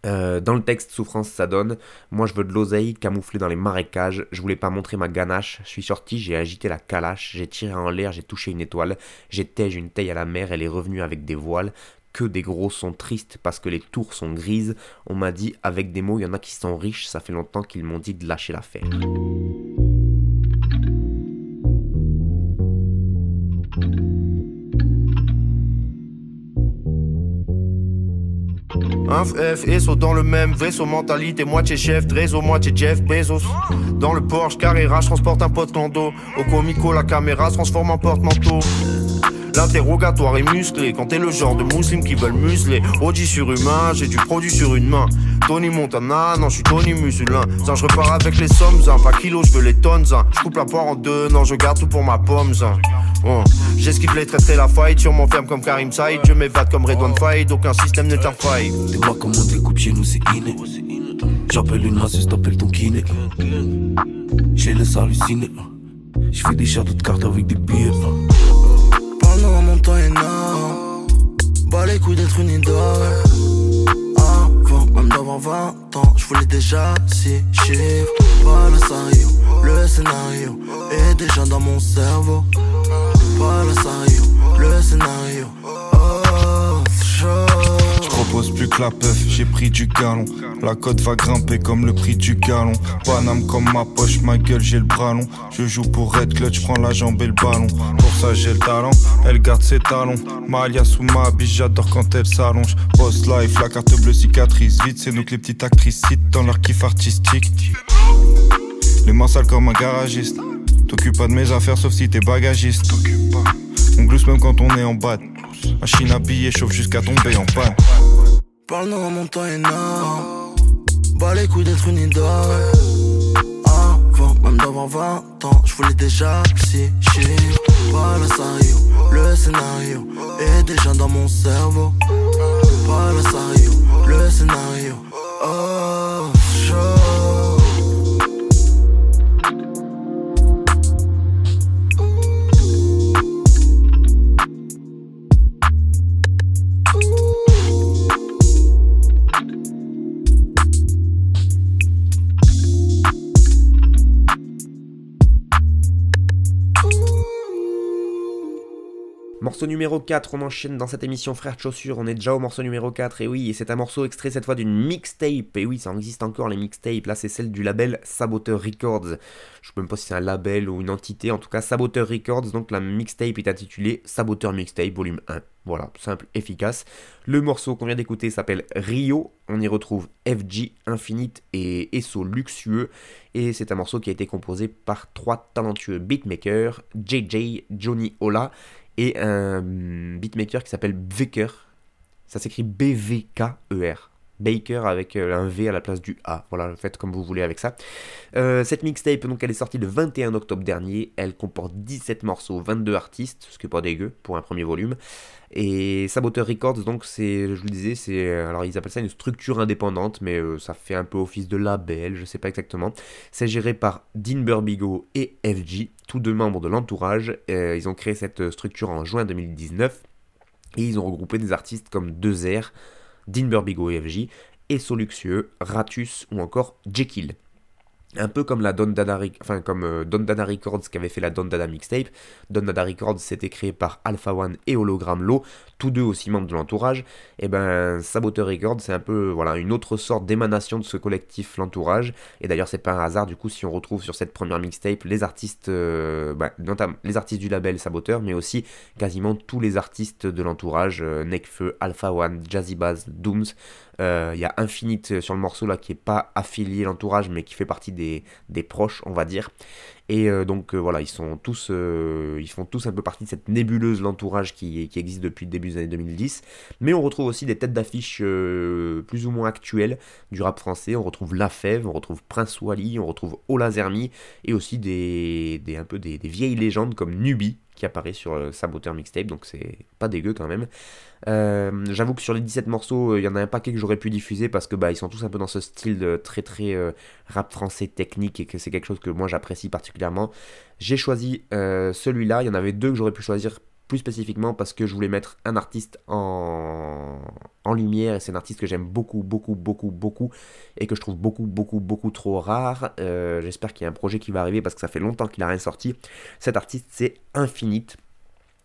Euh, dans le texte, souffrance, ça donne. Moi, je veux de l'oseille camouflé dans les marécages. Je voulais pas montrer ma ganache. Je suis sorti, j'ai agité la calache. J'ai tiré en l'air, j'ai touché une étoile. J'ai tège une taille à la mer, elle est revenue avec des voiles. que des gros sons tristes parce que les tours sont grises. On m'a dit avec des mots, il y en a qui sont riches, ça fait longtemps qu'ils m'ont dit de lâcher l'affaire. Un F et dans le même vaisseau, mentalité moitié chef, réseau, moitié Jeff Bezos. Dans le Porsche Carrera, je transporte un pote clando. Au comico, la caméra se transforme en porte-manteau. L'interrogatoire est musclé quand t'es le genre de musulman qui veulent museler. Audi surhumain, j'ai du produit sur une main. Tony Montana, non, je suis Tony Musulin. Ça, je repars avec les sommes, hein. pas kilos, je veux les tonnes. Hein. Je coupe la poire en deux, non, je garde tout pour ma pomme. Hein. Oh. J'esquive les traiter la fight, sur mon ferme comme Karim Saïd. Je m'évade comme Redon Fight, aucun système ne t'infaille. T'es pas comment on chez nous, c'est inné. J'appelle une masseuse, t'appelles ton kiné. J'ai laisse halluciner. J'fais des châteaux de cartes avec des billets. Montant énorme. Bas les couilles d'être une idole. Avant même d'avoir 20 ans, je voulais déjà six chiffres. Pas le scénario, le scénario est déjà dans mon cerveau. Pas le scénario, le scénario. Oh, j'ai pris du galon. La cote va grimper comme le prix du galon. Paname comme ma poche, ma gueule, j'ai le bras long. Je joue pour Red Clutch, prends la jambe et le ballon. Pour ça, j'ai le talent, elle garde ses talons. Malia sous ma biche, j'adore quand elle s'allonge. Boss life, la carte bleue cicatrice. Vite, c'est nous que les petites actrices citent dans leur kiff artistique. Les mains sales comme un garagiste. T'occupes pas de mes affaires sauf si t'es bagagiste. On glousse même quand on est en bas. Machine à billets chauffe jusqu'à tomber en panne. Parle-nous en montant énorme. Bas les couilles d'être une idole. Avant même d'avoir 20 ans, je voulais déjà si. Pas le scénario, le scénario est déjà dans mon cerveau. Pas le scénario, le scénario. Oh, Morceau numéro 4, on enchaîne dans cette émission Frères de Chaussures, on est déjà au morceau numéro 4, et oui, c'est un morceau extrait cette fois d'une mixtape, et oui, ça existe encore les mixtapes, là c'est celle du label Saboteur Records, je sais même pas si c'est un label ou une entité, en tout cas Saboteur Records, donc la mixtape est intitulée Saboteur Mixtape volume 1, voilà, simple, efficace. Le morceau qu'on vient d'écouter s'appelle Rio, on y retrouve FG, Infinite et Esso Luxueux, et c'est un morceau qui a été composé par trois talentueux beatmakers, JJ, Johnny Ola, et un beatmaker qui s'appelle Baker. Ça s'écrit B-V-K-E-R. Baker avec euh, un V à la place du A. Voilà, faites comme vous voulez avec ça. Euh, cette mixtape, donc, elle est sortie le 21 octobre dernier. Elle comporte 17 morceaux, 22 artistes, ce qui est pas dégueu pour un premier volume. Et Saboteur Records, donc, c'est, je vous le disais, c'est, alors ils appellent ça une structure indépendante, mais euh, ça fait un peu office de label, je sais pas exactement. C'est géré par Dean Burbigo et FG, tous deux membres de l'entourage. ils ont créé cette structure en juin 2019 et ils ont regroupé des artistes comme 2R, Dean Burbigo et et Soluxieux, Ratus ou encore Jekyll. Un peu comme la Don Dada, enfin comme euh, Records qui avait fait la Don Dada mixtape. Don Dada Records c'était créé par Alpha One et Hologram Low, tous deux aussi membres de l'entourage. Et ben Saboteur Records c'est un peu voilà une autre sorte d'émanation de ce collectif l'entourage. Et d'ailleurs c'est pas un hasard du coup si on retrouve sur cette première mixtape les artistes, euh, bah, notamment les artistes du label Saboteur, mais aussi quasiment tous les artistes de l'entourage, euh, Nekfeu, Alpha One, Jazzy Baz, Dooms. Il y a Infinite sur le morceau là qui est pas affilié l'entourage mais qui fait partie des, proches, on va dire. Et euh, donc euh, voilà, ils sont tous, euh, ils font tous un peu partie de cette nébuleuse l'entourage qui, existe depuis le début des années 2010. Mais on retrouve aussi des têtes d'affiche plus ou moins actuelles du rap français. On retrouve La Fève, on retrouve Prince Wally, on retrouve Ola Zermi et aussi des, un peu des, vieilles légendes comme Nubi qui apparaît sur Saboteur Mixtape, donc c'est pas dégueu quand même. Euh, j'avoue que sur les 17 morceaux, euh, il y en a un paquet que j'aurais pu diffuser parce que bah, ils sont tous un peu dans ce style de très très euh, rap français technique et que c'est quelque chose que moi j'apprécie particulièrement. J'ai choisi celui-là, il y en avait deux que j'aurais pu choisir plus spécifiquement parce que je voulais mettre un artiste en, en lumière et c'est un artiste que j'aime beaucoup beaucoup beaucoup beaucoup et que je trouve beaucoup beaucoup beaucoup trop rare. J'espère qu'il y a un projet qui va arriver parce que ça fait longtemps qu'il n'a rien sorti. Cet artiste c'est Infinite.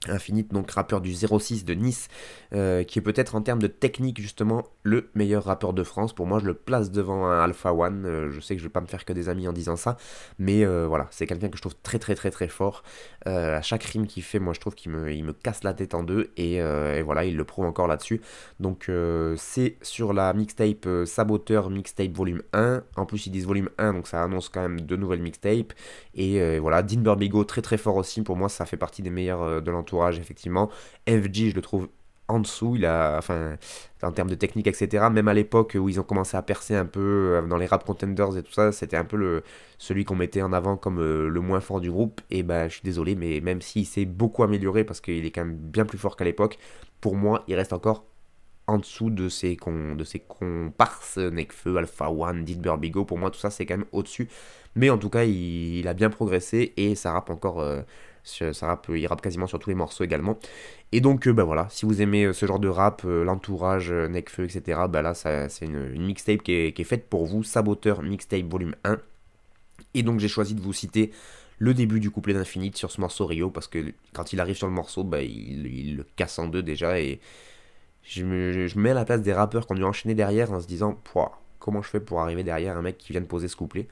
Infinite, donc rappeur du 06 de Nice, euh, qui est peut-être en termes de technique justement le meilleur rappeur de France. Pour moi, je le place devant un Alpha One. Euh, je sais que je vais pas me faire que des amis en disant ça, mais euh, voilà, c'est quelqu'un que je trouve très très très très fort. à chaque rime qu'il fait, moi je trouve qu'il me, casse la tête en deux, et, et voilà, il le prouve encore là-dessus. Donc c'est sur la mixtape Saboteur Mixtape Volume 1. En plus, ils disent Volume 1, donc ça annonce quand même deux nouvelles mixtapes. Et voilà, Dean Burbigo très très fort aussi. Pour moi, ça fait partie des meilleurs de l'entourage effectivement. FG, je le trouve en dessous, il a, enfin, en termes de technique, etc. Même à l'époque où ils ont commencé à percer un peu euh, dans les rap contenders et tout ça, c'était un peu le, celui qu'on mettait en avant comme euh, le moins fort du groupe. Et ben, je suis désolé, mais même s'il s'est beaucoup amélioré parce qu'il est quand même bien plus fort qu'à l'époque, pour moi, il reste encore en dessous de ses, con, de ses comparses, Nekfeu, Alpha One, Dilbert Bigo. Pour moi, tout ça, c'est quand même au-dessus. Mais en tout cas, il, a bien progressé et ça rappe encore. Euh, ça rappe, il rappe quasiment sur tous les morceaux également. Et donc, ben voilà, si vous aimez euh, ce genre de rap, l'entourage, Necfeu, etc., bah là, c'est une, mixtape qui est, faite pour vous, Saboteur Mixtape Volume 1. Et donc, j'ai choisi de vous citer le début du couplet d'Infinite sur ce morceau Rio, parce que quand il arrive sur le morceau, bah, il, le casse en deux déjà, et je me, mets à la place des rappeurs qu'on a enchaîné derrière en se disant, comment je fais pour arriver derrière un mec qui vient de poser ce couplet?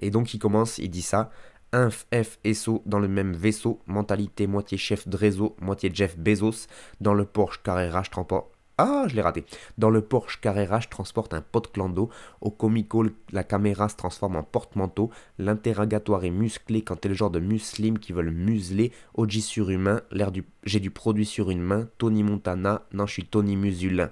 Et donc, il commence, il dit ça. Inf, F, SO dans le même vaisseau, mentalité moitié chef Drezo, moitié Jeff Bezos, dans le Porsche Carrera, je transporte. Ah, je l'ai raté. Dans le Porsche Carrera, je transporte un pot de clando. Au comico, la caméra se transforme en porte-manteau. L'interrogatoire est musclé quand t'es le genre de muslim qui veulent museler. OG surhumain, l'air du... j'ai du produit sur une main. Tony Montana, non, je suis Tony Musulin.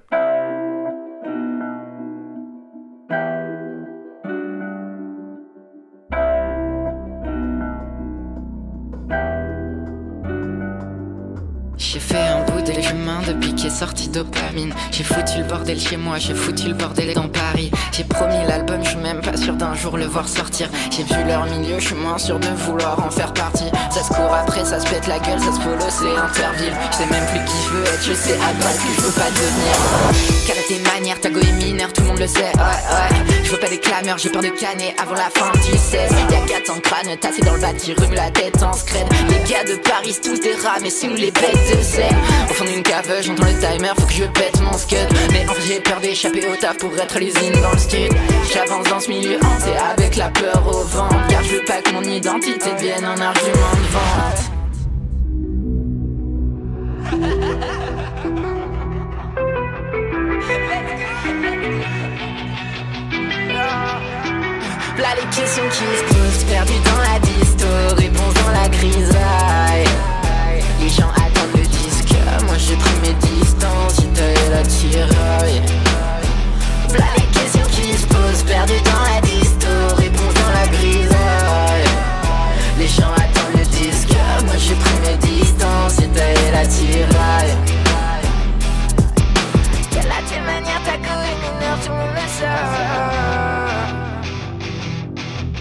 the beat. Sortie dopamine. J'ai foutu le bordel chez moi, j'ai foutu le bordel dans Paris. J'ai promis l'album, je suis même pas sûr d'un jour le voir sortir. J'ai vu leur milieu, je suis moins sûr de vouloir en faire partie. Ça se court après, ça se pète la gueule, ça se polo, c'est Interville. Je sais même plus qui je veux être, je sais à pas que je veux pas devenir. Quelle tes manières, ta go est mineur, tout le monde le sait. Ouais, ouais. Je veux pas des clameurs, j'ai peur de canner avant la fin du 16. Y'a 400 crânes tassés dans le bâti, rume la tête en scred. Les gars de Paris, tous des rats, mais c'est nous les bêtes de scène. Au fond d'une cave, j'entends timer, faut que je pète mon scud. Mais en fait, j'ai peur d'échapper au taf pour être l'usine dans le stud. J'avance dans ce milieu hanté avec la peur au ventre. Car je veux pas que mon identité devienne un argument de vente. Là les questions qui se posent, perdu dans la disto, réponse dans la grisaille. Les gens j'ai pris mes distances, j'ai taillé la tiraille. Là les questions qui se posent, perdu dans la disto, réponse dans la grisaille. Les gens attendent le disque, moi j'ai pris mes distances, j'ai taillé la tiraille. Quelle a tes manières, ta est mineure, tout le monde.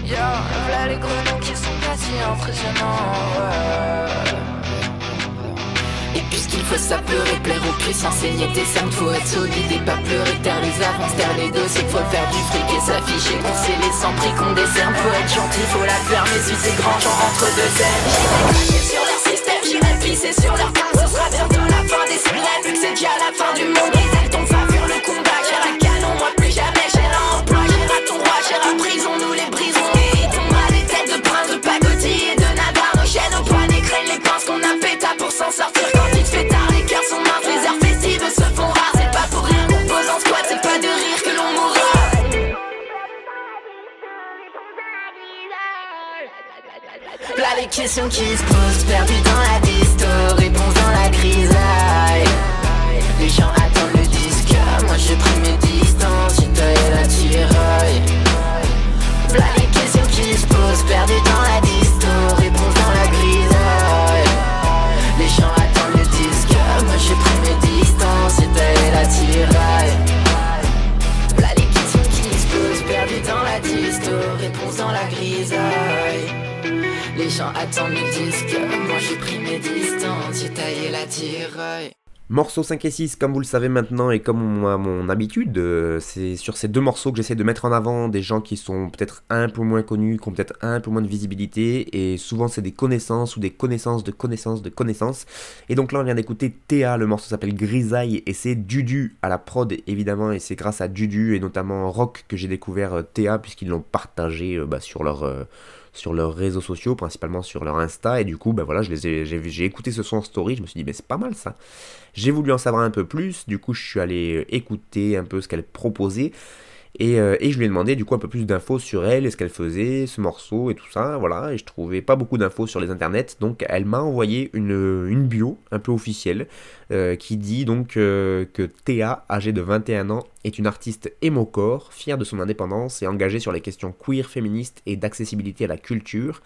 Yo, voilà les noms qui sont quasi impressionnants. Puisqu'il faut ça pleurer, plaire aux plus, enseigner tes cernes, faut être solide et pas pleurer, taire les avances, taire les dossiers, faut faire du fric et s'afficher, qu'on sait les sans prix qu'on décerne, faut être gentil, faut la fermer, si c'est grand, j'en rentre de scène. J'irai sur leur système, j'irai pisser sur leur pain, ce sera bientôt la fin des sirènes, vu que c'est déjà la fin du monde, Là Morceaux 5 et 6, comme vous le savez maintenant et comme à mon habitude, euh, c'est sur ces deux morceaux que j'essaie de mettre en avant des gens qui sont peut-être un peu moins connus, qui ont peut-être un peu moins de visibilité, et souvent c'est des connaissances ou des connaissances de connaissances de connaissances. Et donc là on vient d'écouter Théa, le morceau s'appelle Grisaille, et c'est Dudu à la prod évidemment, et c'est grâce à Dudu et notamment Rock que j'ai découvert euh, Théa, puisqu'ils l'ont partagé euh, bah, sur leur sur leurs réseaux sociaux, principalement sur leur Insta, et du coup, ben voilà, les j'ai, écouté ce son en story, je me suis dit, mais c'est pas mal ça. J'ai voulu en savoir un peu plus, du coup, je suis allé écouter un peu ce qu'elle proposait, euh, et, je lui ai demandé du coup un peu plus d'infos sur elle et ce qu'elle faisait, ce morceau et tout ça, voilà. Et je trouvais pas beaucoup d'infos sur les internets, donc elle m'a envoyé une, une, bio un peu officielle euh, qui dit donc euh, que Théa, âgée de 21 ans, est une artiste émocore, fière de son indépendance et engagée sur les questions queer, féministes et d'accessibilité à la culture.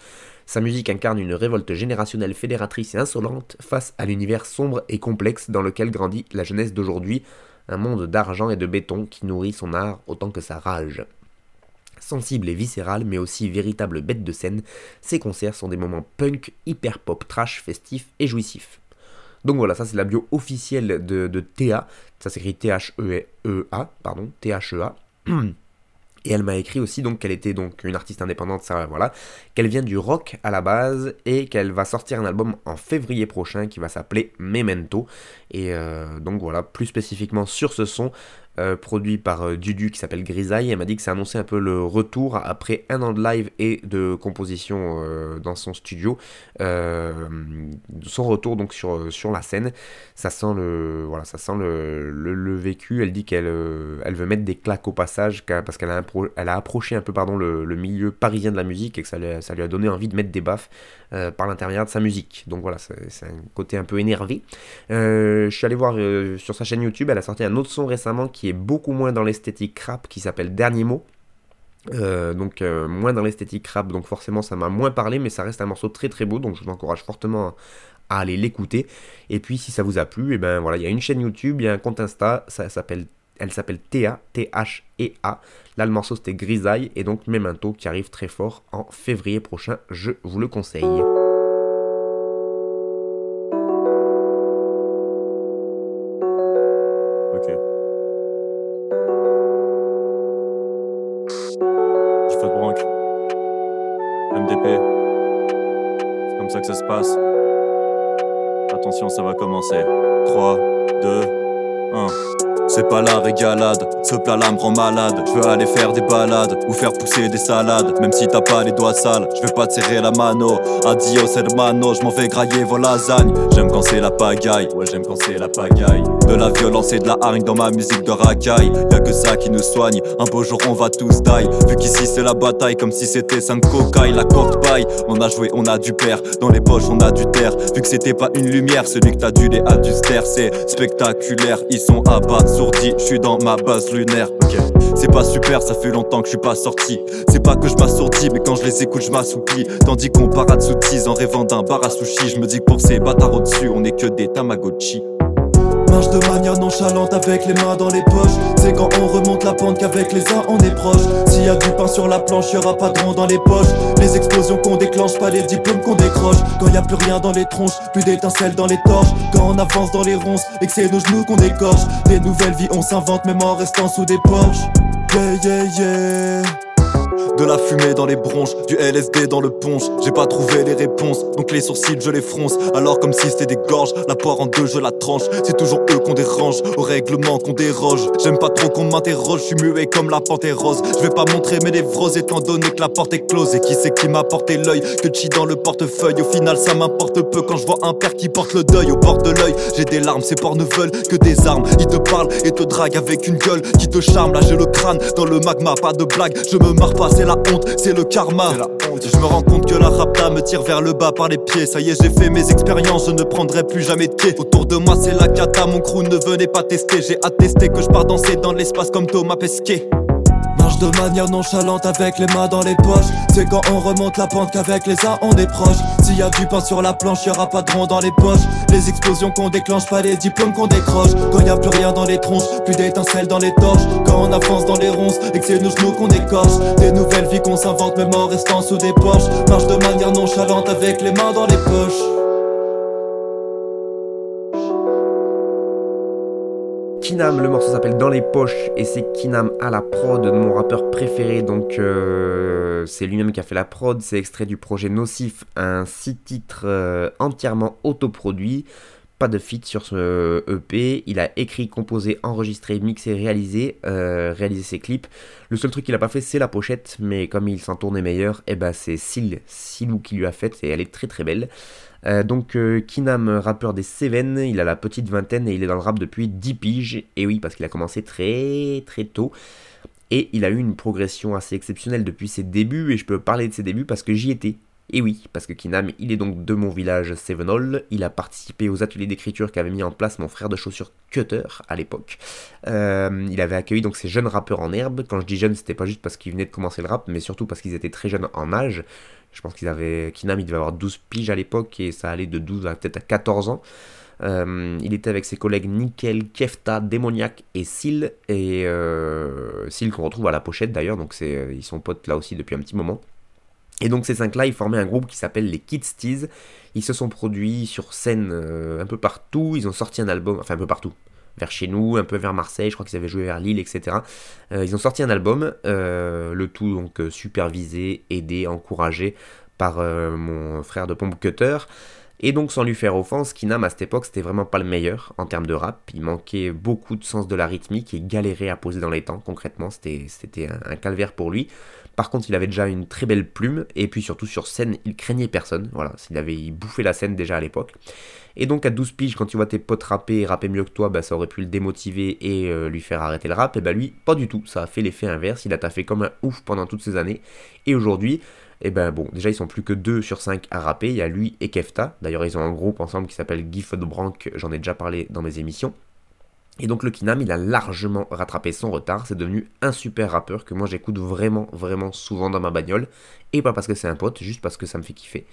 Sa musique incarne une révolte générationnelle fédératrice et insolente face à l'univers sombre et complexe dans lequel grandit la jeunesse d'aujourd'hui un monde d'argent et de béton qui nourrit son art autant que sa rage. Sensible et viscéral, mais aussi véritable bête de scène, ses concerts sont des moments punk, hyper pop, trash, festifs et jouissifs. Donc voilà, ça c'est la bio officielle de, de Théa, ça s'écrit T-H-E-A, pardon, T-H-E-A. Et elle m'a écrit aussi donc qu'elle était donc une artiste indépendante, ça voilà, qu'elle vient du rock à la base et qu'elle va sortir un album en février prochain qui va s'appeler Memento. Et euh, donc voilà, plus spécifiquement sur ce son, euh, produit par euh, Dudu qui s'appelle Grisaille. Elle m'a dit que ça annonçait un peu le retour après un an de live et de composition euh, dans son studio. son retour donc sur, sur la scène. Ça sent le, voilà, ça sent le, le, vécu. Elle dit qu'elle elle veut mettre des claques au passage parce qu'elle a, approché un peu pardon, le, milieu parisien de la musique et que ça, lui a donné envie de mettre des baffes par l'intermédiaire de sa musique. Donc voilà, c'est un côté un peu énervé. je suis allé voir sur sa chaîne YouTube, elle a sorti un autre son récemment qui est beaucoup moins dans l'esthétique rap, qui s'appelle Dernier mot. Euh, donc euh, moins dans l'esthétique rap, donc forcément ça m'a moins parlé, mais ça reste un morceau très très beau, donc je vous encourage fortement à aller l'écouter. Et puis si ça vous a plu, et eh ben voilà, il y a une chaîne YouTube, il y a un compte Insta, ça s'appelle, elle s'appelle Théa, T-H-E-A. Là le morceau c'était Grisaille, et donc Memento qui arrive très fort en février prochain, je vous le conseille. Commencer. 3, 2, 1. C'est pas la régalade, ce plat là me rend malade. Je veux aller faire des balades ou faire pousser des salades. Même si t'as pas les doigts sales, je vais pas te serrer la mano. Adios hermano, je m'en vais grailler vos lasagnes. J'aime quand c'est la pagaille, ouais j'aime quand c'est la pagaille. De la violence et de la hargne dans ma musique de racaille. Y'a que ça qui nous soigne, un beau jour on va tous die. Vu qu'ici c'est la bataille comme si c'était 5 cocailles. La courte paille, on a joué, on a du père. Dans les poches on a du terre. Vu que c'était pas une lumière, celui que t'as dû les a du C'est spectaculaire, ils sont à battre je suis dans ma base lunaire. C'est pas super, ça fait longtemps que je suis pas sorti. C'est pas que je m'assourdis, mais quand je les écoute, je. Tandis qu'on parade sous en rêvant d'un bar à sushi. Je me dis que pour ces bâtards au-dessus, on est que des Tamagotchi marche de manière nonchalante avec les mains dans les poches. C'est quand on remonte la pente qu'avec les uns on est proche. S'il y a du pain sur la planche, y'aura pas de rond dans les poches. Les explosions qu'on déclenche, pas les diplômes qu'on décroche. Quand y a plus rien dans les tronches, plus d'étincelles dans les torches. Quand on avance dans les ronces et que c'est nos genoux qu'on écorche. Des nouvelles vies on s'invente même en restant sous des porches. Yeah yeah yeah. De la fumée dans les bronches, du LSD dans le punch. J'ai pas trouvé les réponses, donc les sourcils je les fronce. Alors comme si c'était des gorges, la poire en deux je la tranche. C'est toujours eux qu'on dérange, au règlement qu'on déroge. J'aime pas trop qu'on m'interroge, je suis muet comme la panthère rose. Je vais pas montrer mes névroses étant donné que la porte est close. Et qui c'est qui m'a porté l'œil? Que chi dans le portefeuille. Au final ça m'importe peu quand je vois un père qui porte le deuil au bord de l'œil. J'ai des larmes, ces porcs ne veulent que des armes. Ils te parlent et te draguent avec une gueule qui te charme. Là j'ai le crâne dans le magma, pas de blague. Je me marre pas, c'est la honte, c'est le karma. Je me rends compte que la rapta me tire vers le bas par les pieds. Ça y est, j'ai fait mes expériences, je ne prendrai plus jamais de pied. Autour de moi, c'est la cata, mon crew ne venait pas tester. J'ai attesté que je pars danser dans l'espace comme Thomas Pesquet de manière nonchalante avec les mains dans les poches. C'est quand on remonte la pente qu'avec les uns on est proche. S'il y a du pain sur la planche, y'aura pas de rond dans les poches. Les explosions qu'on déclenche, pas les diplômes qu'on décroche. Quand y a plus rien dans les tronches, plus d'étincelles dans les torches. Quand on avance dans les ronces et que c'est nos genoux qu'on écorche. Des nouvelles vies qu'on s'invente même en restant sous des poches. Marche de manière nonchalante avec les mains dans les poches. Kinam, le morceau s'appelle Dans les poches et c'est Kinam à la prod de mon rappeur préféré. Donc euh, c'est lui-même qui a fait la prod. C'est extrait du projet Nocif, un six titres euh, entièrement autoproduit. Pas de feat sur ce EP. Il a écrit, composé, enregistré, mixé, réalisé, euh, réalisé ses clips. Le seul truc qu'il a pas fait, c'est la pochette. Mais comme il s'en tournait meilleur, et eh ben c'est Sil, Silou qui lui a fait et elle est très très belle. Euh, donc euh, Kinam, rappeur des Seven, il a la petite vingtaine et il est dans le rap depuis 10 piges. Et oui, parce qu'il a commencé très très tôt. Et il a eu une progression assez exceptionnelle depuis ses débuts. Et je peux parler de ses débuts parce que j'y étais. Et oui, parce que Kinam, il est donc de mon village Sevenol. Il a participé aux ateliers d'écriture qu'avait mis en place mon frère de chaussures Cutter à l'époque. Euh, il avait accueilli donc ces jeunes rappeurs en herbe. Quand je dis jeunes, c'était pas juste parce qu'ils venaient de commencer le rap, mais surtout parce qu'ils étaient très jeunes en âge. Je pense qu'ils avaient. Kinam, il devait avoir 12 piges à l'époque et ça allait de 12 à peut-être à 14 ans. Euh, il était avec ses collègues Nickel, Kefta, Démoniac et Sil. Et euh, qu'on retrouve à la pochette d'ailleurs, donc c'est, ils sont potes là aussi depuis un petit moment. Et donc ces cinq-là, ils formaient un groupe qui s'appelle les Kids Tease. Ils se sont produits sur scène euh, un peu partout. Ils ont sorti un album, enfin un peu partout, vers chez nous, un peu vers Marseille, je crois qu'ils avaient joué vers Lille, etc. Euh, ils ont sorti un album, euh, le tout donc supervisé, aidé, encouragé par mon frère de pompe Cutter. Et donc sans lui faire offense, Kinam à cette époque c'était vraiment pas le meilleur en termes de rap. Il manquait beaucoup de sens de la rythmique et galérait à poser dans les temps concrètement. C'était un calvaire pour lui. Par contre, il avait déjà une très belle plume, et puis surtout sur scène, il craignait personne. Voilà, il avait bouffé la scène déjà à l'époque. Et donc à 12 piges, quand tu vois tes potes rapper et rapper mieux que toi, bah, ça aurait pu le démotiver et euh, lui faire arrêter le rap. Et bah lui, pas du tout. Ça a fait l'effet inverse. Il a taffé comme un ouf pendant toutes ces années. Et aujourd'hui, et eh ben bon, déjà ils sont plus que 2 sur 5 à rapper. Il y a lui et Kefta. D'ailleurs, ils ont un groupe ensemble qui s'appelle Brank. J'en ai déjà parlé dans mes émissions. Et donc le Kinam, il a largement rattrapé son retard, c'est devenu un super rappeur que moi j'écoute vraiment, vraiment souvent dans ma bagnole. Et pas parce que c'est un pote, juste parce que ça me fait kiffer.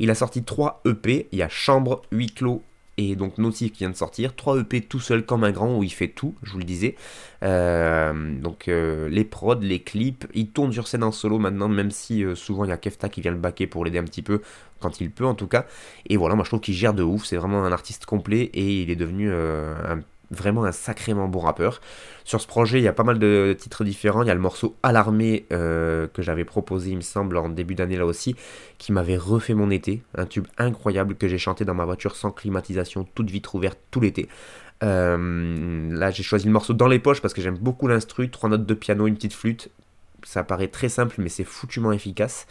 Il a sorti 3 EP, il y a Chambre, Huit Clos et donc Naughty qui vient de sortir. 3 EP tout seul comme un grand où il fait tout, je vous le disais. Euh, donc euh, les prods, les clips, il tourne sur scène en solo maintenant, même si euh, souvent il y a Kefta qui vient le baquer pour l'aider un petit peu, quand il peut en tout cas. Et voilà, moi je trouve qu'il gère de ouf, c'est vraiment un artiste complet et il est devenu un vraiment un sacrément bon rappeur. Sur ce projet, il y a pas mal de titres différents. Il y a le morceau Alarmé euh, que j'avais proposé, il me semble, en début d'année là aussi, qui m'avait refait mon été. Un tube incroyable que j'ai chanté dans ma voiture sans climatisation, toute vitre ouverte tout l'été. Euh, là, j'ai choisi le morceau dans les poches parce que j'aime beaucoup l'instru. Trois notes de piano, une petite flûte. Ça paraît très simple, mais c'est foutument efficace.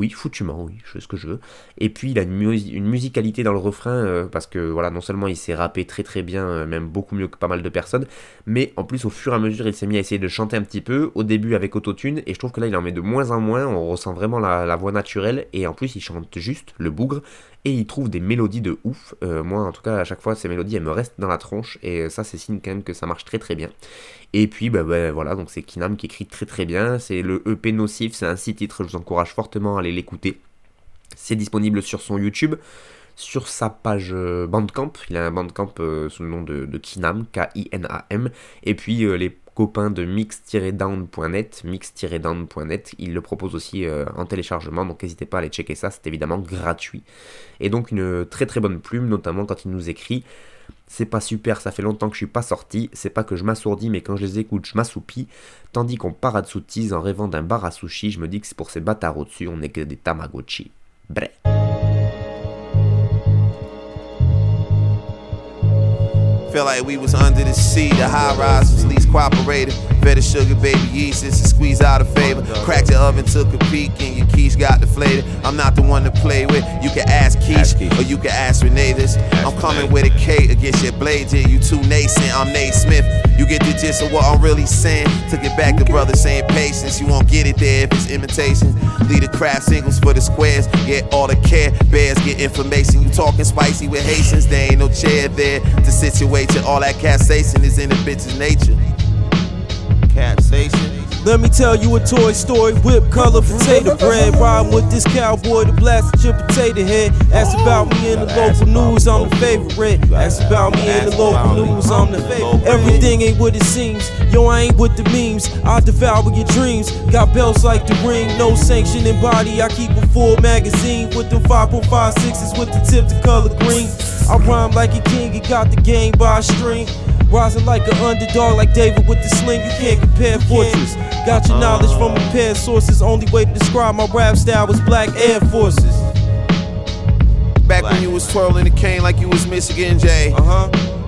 Oui, foutument, oui, je fais ce que je veux. Et puis il a une, musicalité dans le refrain, euh, parce que voilà, non seulement il s'est rappé très très bien, euh, même beaucoup mieux que pas mal de personnes, mais en plus au fur et à mesure il s'est mis à essayer de chanter un petit peu, au début avec autotune, et je trouve que là il en met de moins en moins, on ressent vraiment la voix naturelle, et en plus il chante juste le bougre, et il trouve des mélodies de ouf. Euh, moi, en tout cas, à chaque fois, ces mélodies, elles me restent dans la tronche, et ça, c'est signe quand même que ça marche très très bien. Et puis, bah, bah voilà, donc c'est Kinam qui écrit très très bien. C'est le EP Nocif, c'est un six titres, je vous encourage fortement à l'écouter. C'est disponible sur son YouTube, sur sa page euh, Bandcamp. Il a un Bandcamp euh, sous le nom de, Kinam, K-I-N-A-M. Et puis les copain de mix-down.net, mix-down.net. Il le propose aussi euh, en téléchargement, donc n'hésitez pas à aller checker ça, c'est évidemment gratuit. Et donc une très très bonne plume, notamment quand il nous écrit c'est pas super, ça fait longtemps que je suis pas sorti, c'est pas que je m'assourdis, mais quand je les écoute, je m'assoupis. Tandis qu'on soutise en rêvant d'un bar à sushi, je me dis que c'est pour ces bâtards au-dessus, on est que des Tamagotchi. Bref. Felt like we was under the sea. The high rise was least cooperated. Better sugar baby yeasts and squeeze out a favor. Cracked the oven, took a peek, and your keys got deflated. I'm not the one to play with. You can ask Keish, or you can ask Renee this. I'm coming with a K against your blades. Yeah, you too nascent. I'm Nate Smith. You get the gist of what I'm really saying. Took it back to brother saying patience. You won't get it there if it's imitation. Lead the craft singles for the squares. Get all the care bears, get information. You talking spicy with Haitians. There ain't no chair there to all that capsaicin is in the bitch's nature. Capsaicin. Let me tell you a toy story. Whip color potato bread. Riding with this cowboy to blast your potato head. Ask about me in the local news, I'm the favorite. Ask about me in the local news, I'm the favorite. Everything ain't what it seems. Yo, I ain't with the memes. I devour your dreams. Got belts like the ring. No sanctioning body. I keep a full magazine with them 5.56s with the tip to color green. I rhyme like a king, he got the game by a string. Rising like an underdog, like David with the sling, you can't compare fortress. Got your knowledge from paired sources. Only way to describe my rap style was Black Air Forces. Back when you was twirling the cane like you was Michigan J. Uh huh.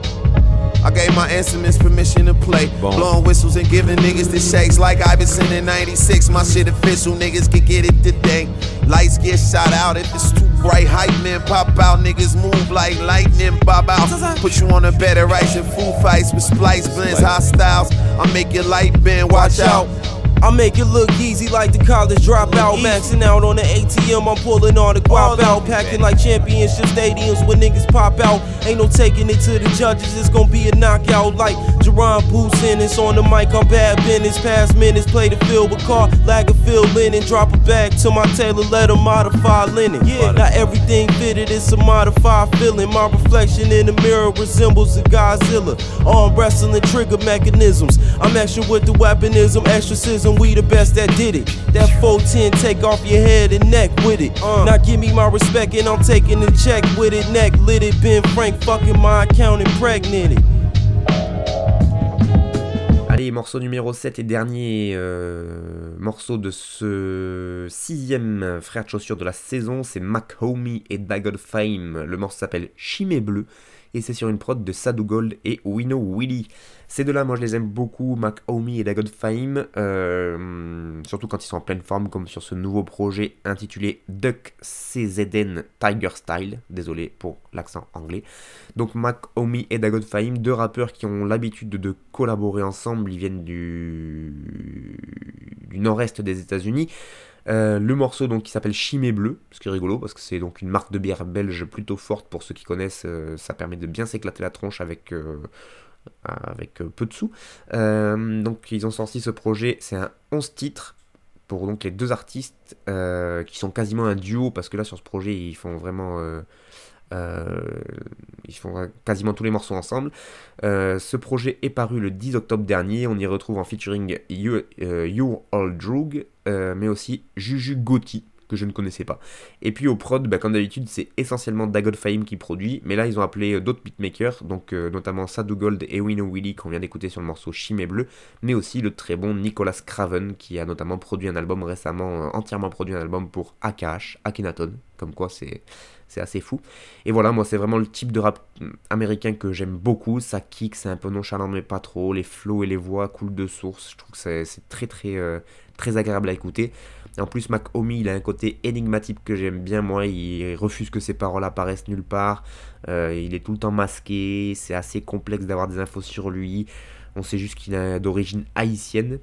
I gave my instruments permission to play. Blowing whistles and giving niggas the shakes like Iverson in 96. My shit official, niggas can get it today. Lights get shot out if it's too bright. Hype men pop out, niggas move like lightning bob out. Put you on a better ice and food fights with splice blends, hostiles. I make your light bend, watch out. I make it look easy like the college dropout. Maxing out on the ATM, I'm pulling all the guap out. Packing like championship stadiums when niggas pop out. Ain't no taking it to the judges, it's gonna be a knockout like Jerron Boots in. It's on the mic, I'm bad business. Past minutes, play the field with car, Lagerfield linen. Drop a bag to my tailor, let him modify linen. Yeah, not everything fitted, it's a modified feeling. My reflection in the mirror resembles a Godzilla. Arm wrestling trigger mechanisms. I'm extra with the weaponism, exorcism we the best that did it. That 410, take off your head and neck with it. Uh. Now give me my respect and I'm taking the check with it. Neck lit it, Ben Frank fucking my account impregnated. Allez, morceau numéro 7 et dernier euh, morceau de ce sixième frère de chaussures de la saison, c'est Mac Homie et Dagon Fame. Le morceau s'appelle Chimé Bleu et c'est sur une prod de Sadou Gold et Wino Willy. Ces deux-là, moi je les aime beaucoup, Mac Omi et Dagon Fame, euh, surtout quand ils sont en pleine forme, comme sur ce nouveau projet intitulé Duck CZN Tiger Style. Désolé pour l'accent anglais. Donc Mac Omi et Dagon Fame, deux rappeurs qui ont l'habitude de, collaborer ensemble, ils viennent du, du nord-est des États-Unis. Euh, le morceau donc qui s'appelle Chimé Bleu, ce qui est rigolo parce que c'est donc une marque de bière belge plutôt forte pour ceux qui connaissent. Euh, ça permet de bien s'éclater la tronche avec avec euh, peu de sous. Euh, donc ils ont sorti ce projet, c'est un 11 titres pour donc les deux artistes euh, qui sont quasiment un duo parce que là sur ce projet ils font vraiment ils font quasiment tous les morceaux ensemble. ce projet est paru le 10 octobre dernier. On y retrouve en featuring You, All Drug, mais aussi Juju Gotti, que je ne connaissais pas. Et puis au prod, bah, comme d'habitude, c'est essentiellement Dagon Fame qui produit, mais là ils ont appelé euh, d'autres beatmakers, donc euh, notamment Sadou Gold et Winnow Willy qu'on vient d'écouter sur le morceau Chimé Bleu, mais aussi le très bon Nicolas Craven qui a notamment produit un album récemment, euh, entièrement produit un album pour AKH, Akhenaton, comme quoi c'est assez fou. Et voilà, moi c'est vraiment le type de rap américain que j'aime beaucoup. Ça kick, c'est un peu nonchalant mais pas trop. Les flows et les voix coulent de source. Je trouve que c'est très très très agréable à écouter. En plus, Mac Omi, il a un côté énigmatique que j'aime bien, moi. Il refuse que ses paroles apparaissent nulle part. Euh, il est tout le temps masqué. C'est assez complexe d'avoir des infos sur lui. On sait juste qu'il est d'origine haïtienne.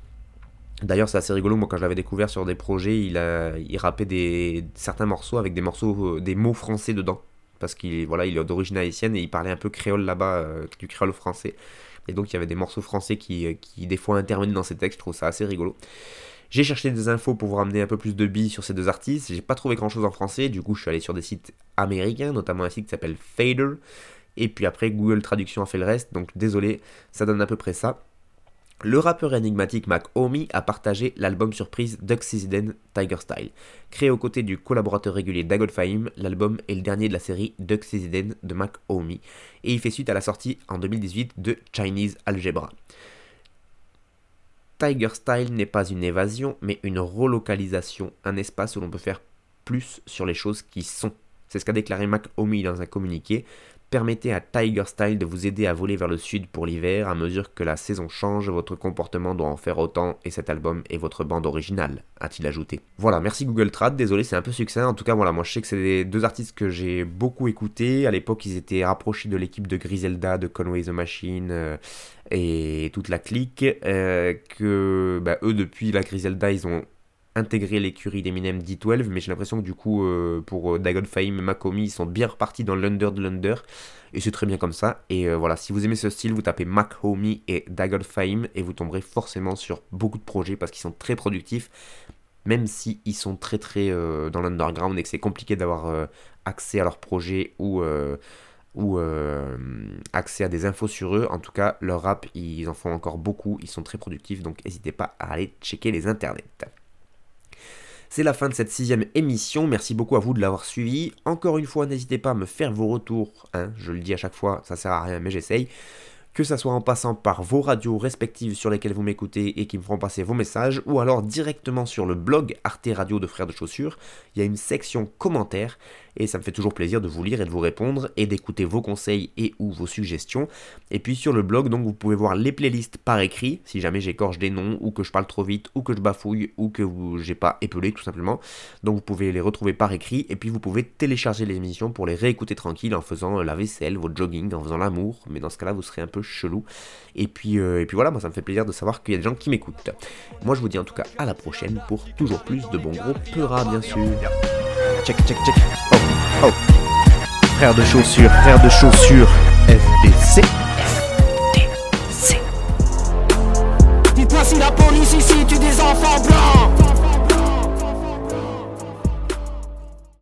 D'ailleurs, c'est assez rigolo. Moi, quand je l'avais découvert sur des projets, il, a, il rappait des, certains morceaux avec des morceaux, euh, des mots français dedans. Parce qu'il voilà, il est d'origine haïtienne et il parlait un peu créole là-bas, euh, du créole français. Et donc, il y avait des morceaux français qui, qui des fois intervenaient dans ses textes. Je trouve ça assez rigolo. J'ai cherché des infos pour vous ramener un peu plus de billes sur ces deux artistes. J'ai pas trouvé grand chose en français, du coup je suis allé sur des sites américains, notamment un site qui s'appelle Fader. Et puis après Google Traduction a fait le reste, donc désolé, ça donne à peu près ça. Le rappeur énigmatique Mac Omi a partagé l'album surprise Duck Season Tiger Style. Créé aux côtés du collaborateur régulier Dagon Fahim, l'album est le dernier de la série Duck Season de Mac Omi et il fait suite à la sortie en 2018 de Chinese Algebra. Tiger Style n'est pas une évasion, mais une relocalisation, un espace où l'on peut faire plus sur les choses qui sont. C'est ce qu'a déclaré Mac Omi dans un communiqué. Permettez à Tiger Style de vous aider à voler vers le sud pour l'hiver. À mesure que la saison change, votre comportement doit en faire autant et cet album est votre bande originale, a-t-il ajouté. Voilà, merci Google Trad. Désolé, c'est un peu succinct. En tout cas, voilà, moi je sais que c'est des deux artistes que j'ai beaucoup écoutés. À l'époque, ils étaient rapprochés de l'équipe de Griselda, de Conway the Machine euh, et toute la clique. Euh, que bah, eux, depuis la Griselda, ils ont intégrer l'écurie d'Eminem D12, mais j'ai l'impression que du coup, euh, pour euh, Dagon Fame et Makomi, ils sont bien repartis dans l'under de l'under, et c'est très bien comme ça. Et voilà, si vous aimez ce style, vous tapez Mac et Dagon Fame, et vous tomberez forcément sur beaucoup de projets parce qu'ils sont très productifs, même si sont très très dans l'underground et que c'est compliqué d'avoir accès à leurs projets ou ou accès à des infos sur eux. En tout cas, leur rap, ils en font encore beaucoup, ils sont très productifs, donc n'hésitez pas à aller checker les internets. C'est la fin de cette sixième émission. Merci beaucoup à vous de l'avoir suivi. Encore une fois, n'hésitez pas à me faire vos retours. Hein. je le dis à chaque fois, ça sert à rien, mais j'essaye. que ça soit en passant par vos radios respectives sur lesquelles vous m'écoutez et qui me feront passer vos messages, ou alors directement sur le blog Arte Radio de Frères de Chaussures, il y a une section commentaires et ça me fait toujours plaisir de vous lire et de vous répondre et d'écouter vos conseils et ou vos suggestions. Et puis sur le blog, donc vous pouvez voir les playlists par écrit, si jamais j'écorche des noms ou que je parle trop vite ou que je bafouille ou que j'ai pas épelé tout simplement. Donc vous pouvez les retrouver par écrit et puis vous pouvez télécharger les émissions pour les réécouter tranquille en faisant la vaisselle, votre jogging, en faisant l'amour, mais dans ce cas-là vous serez un peu chelou. Et puis, euh, et puis voilà, moi ça me fait plaisir de savoir qu'il y a des gens qui m'écoutent. Moi je vous dis en tout cas à la prochaine pour toujours plus de bons gros peuras bien sûr. Check, check, check. Oh. Frère de chaussures, frère de chaussures, FDC. Dites-moi si la police ici tue des enfants blancs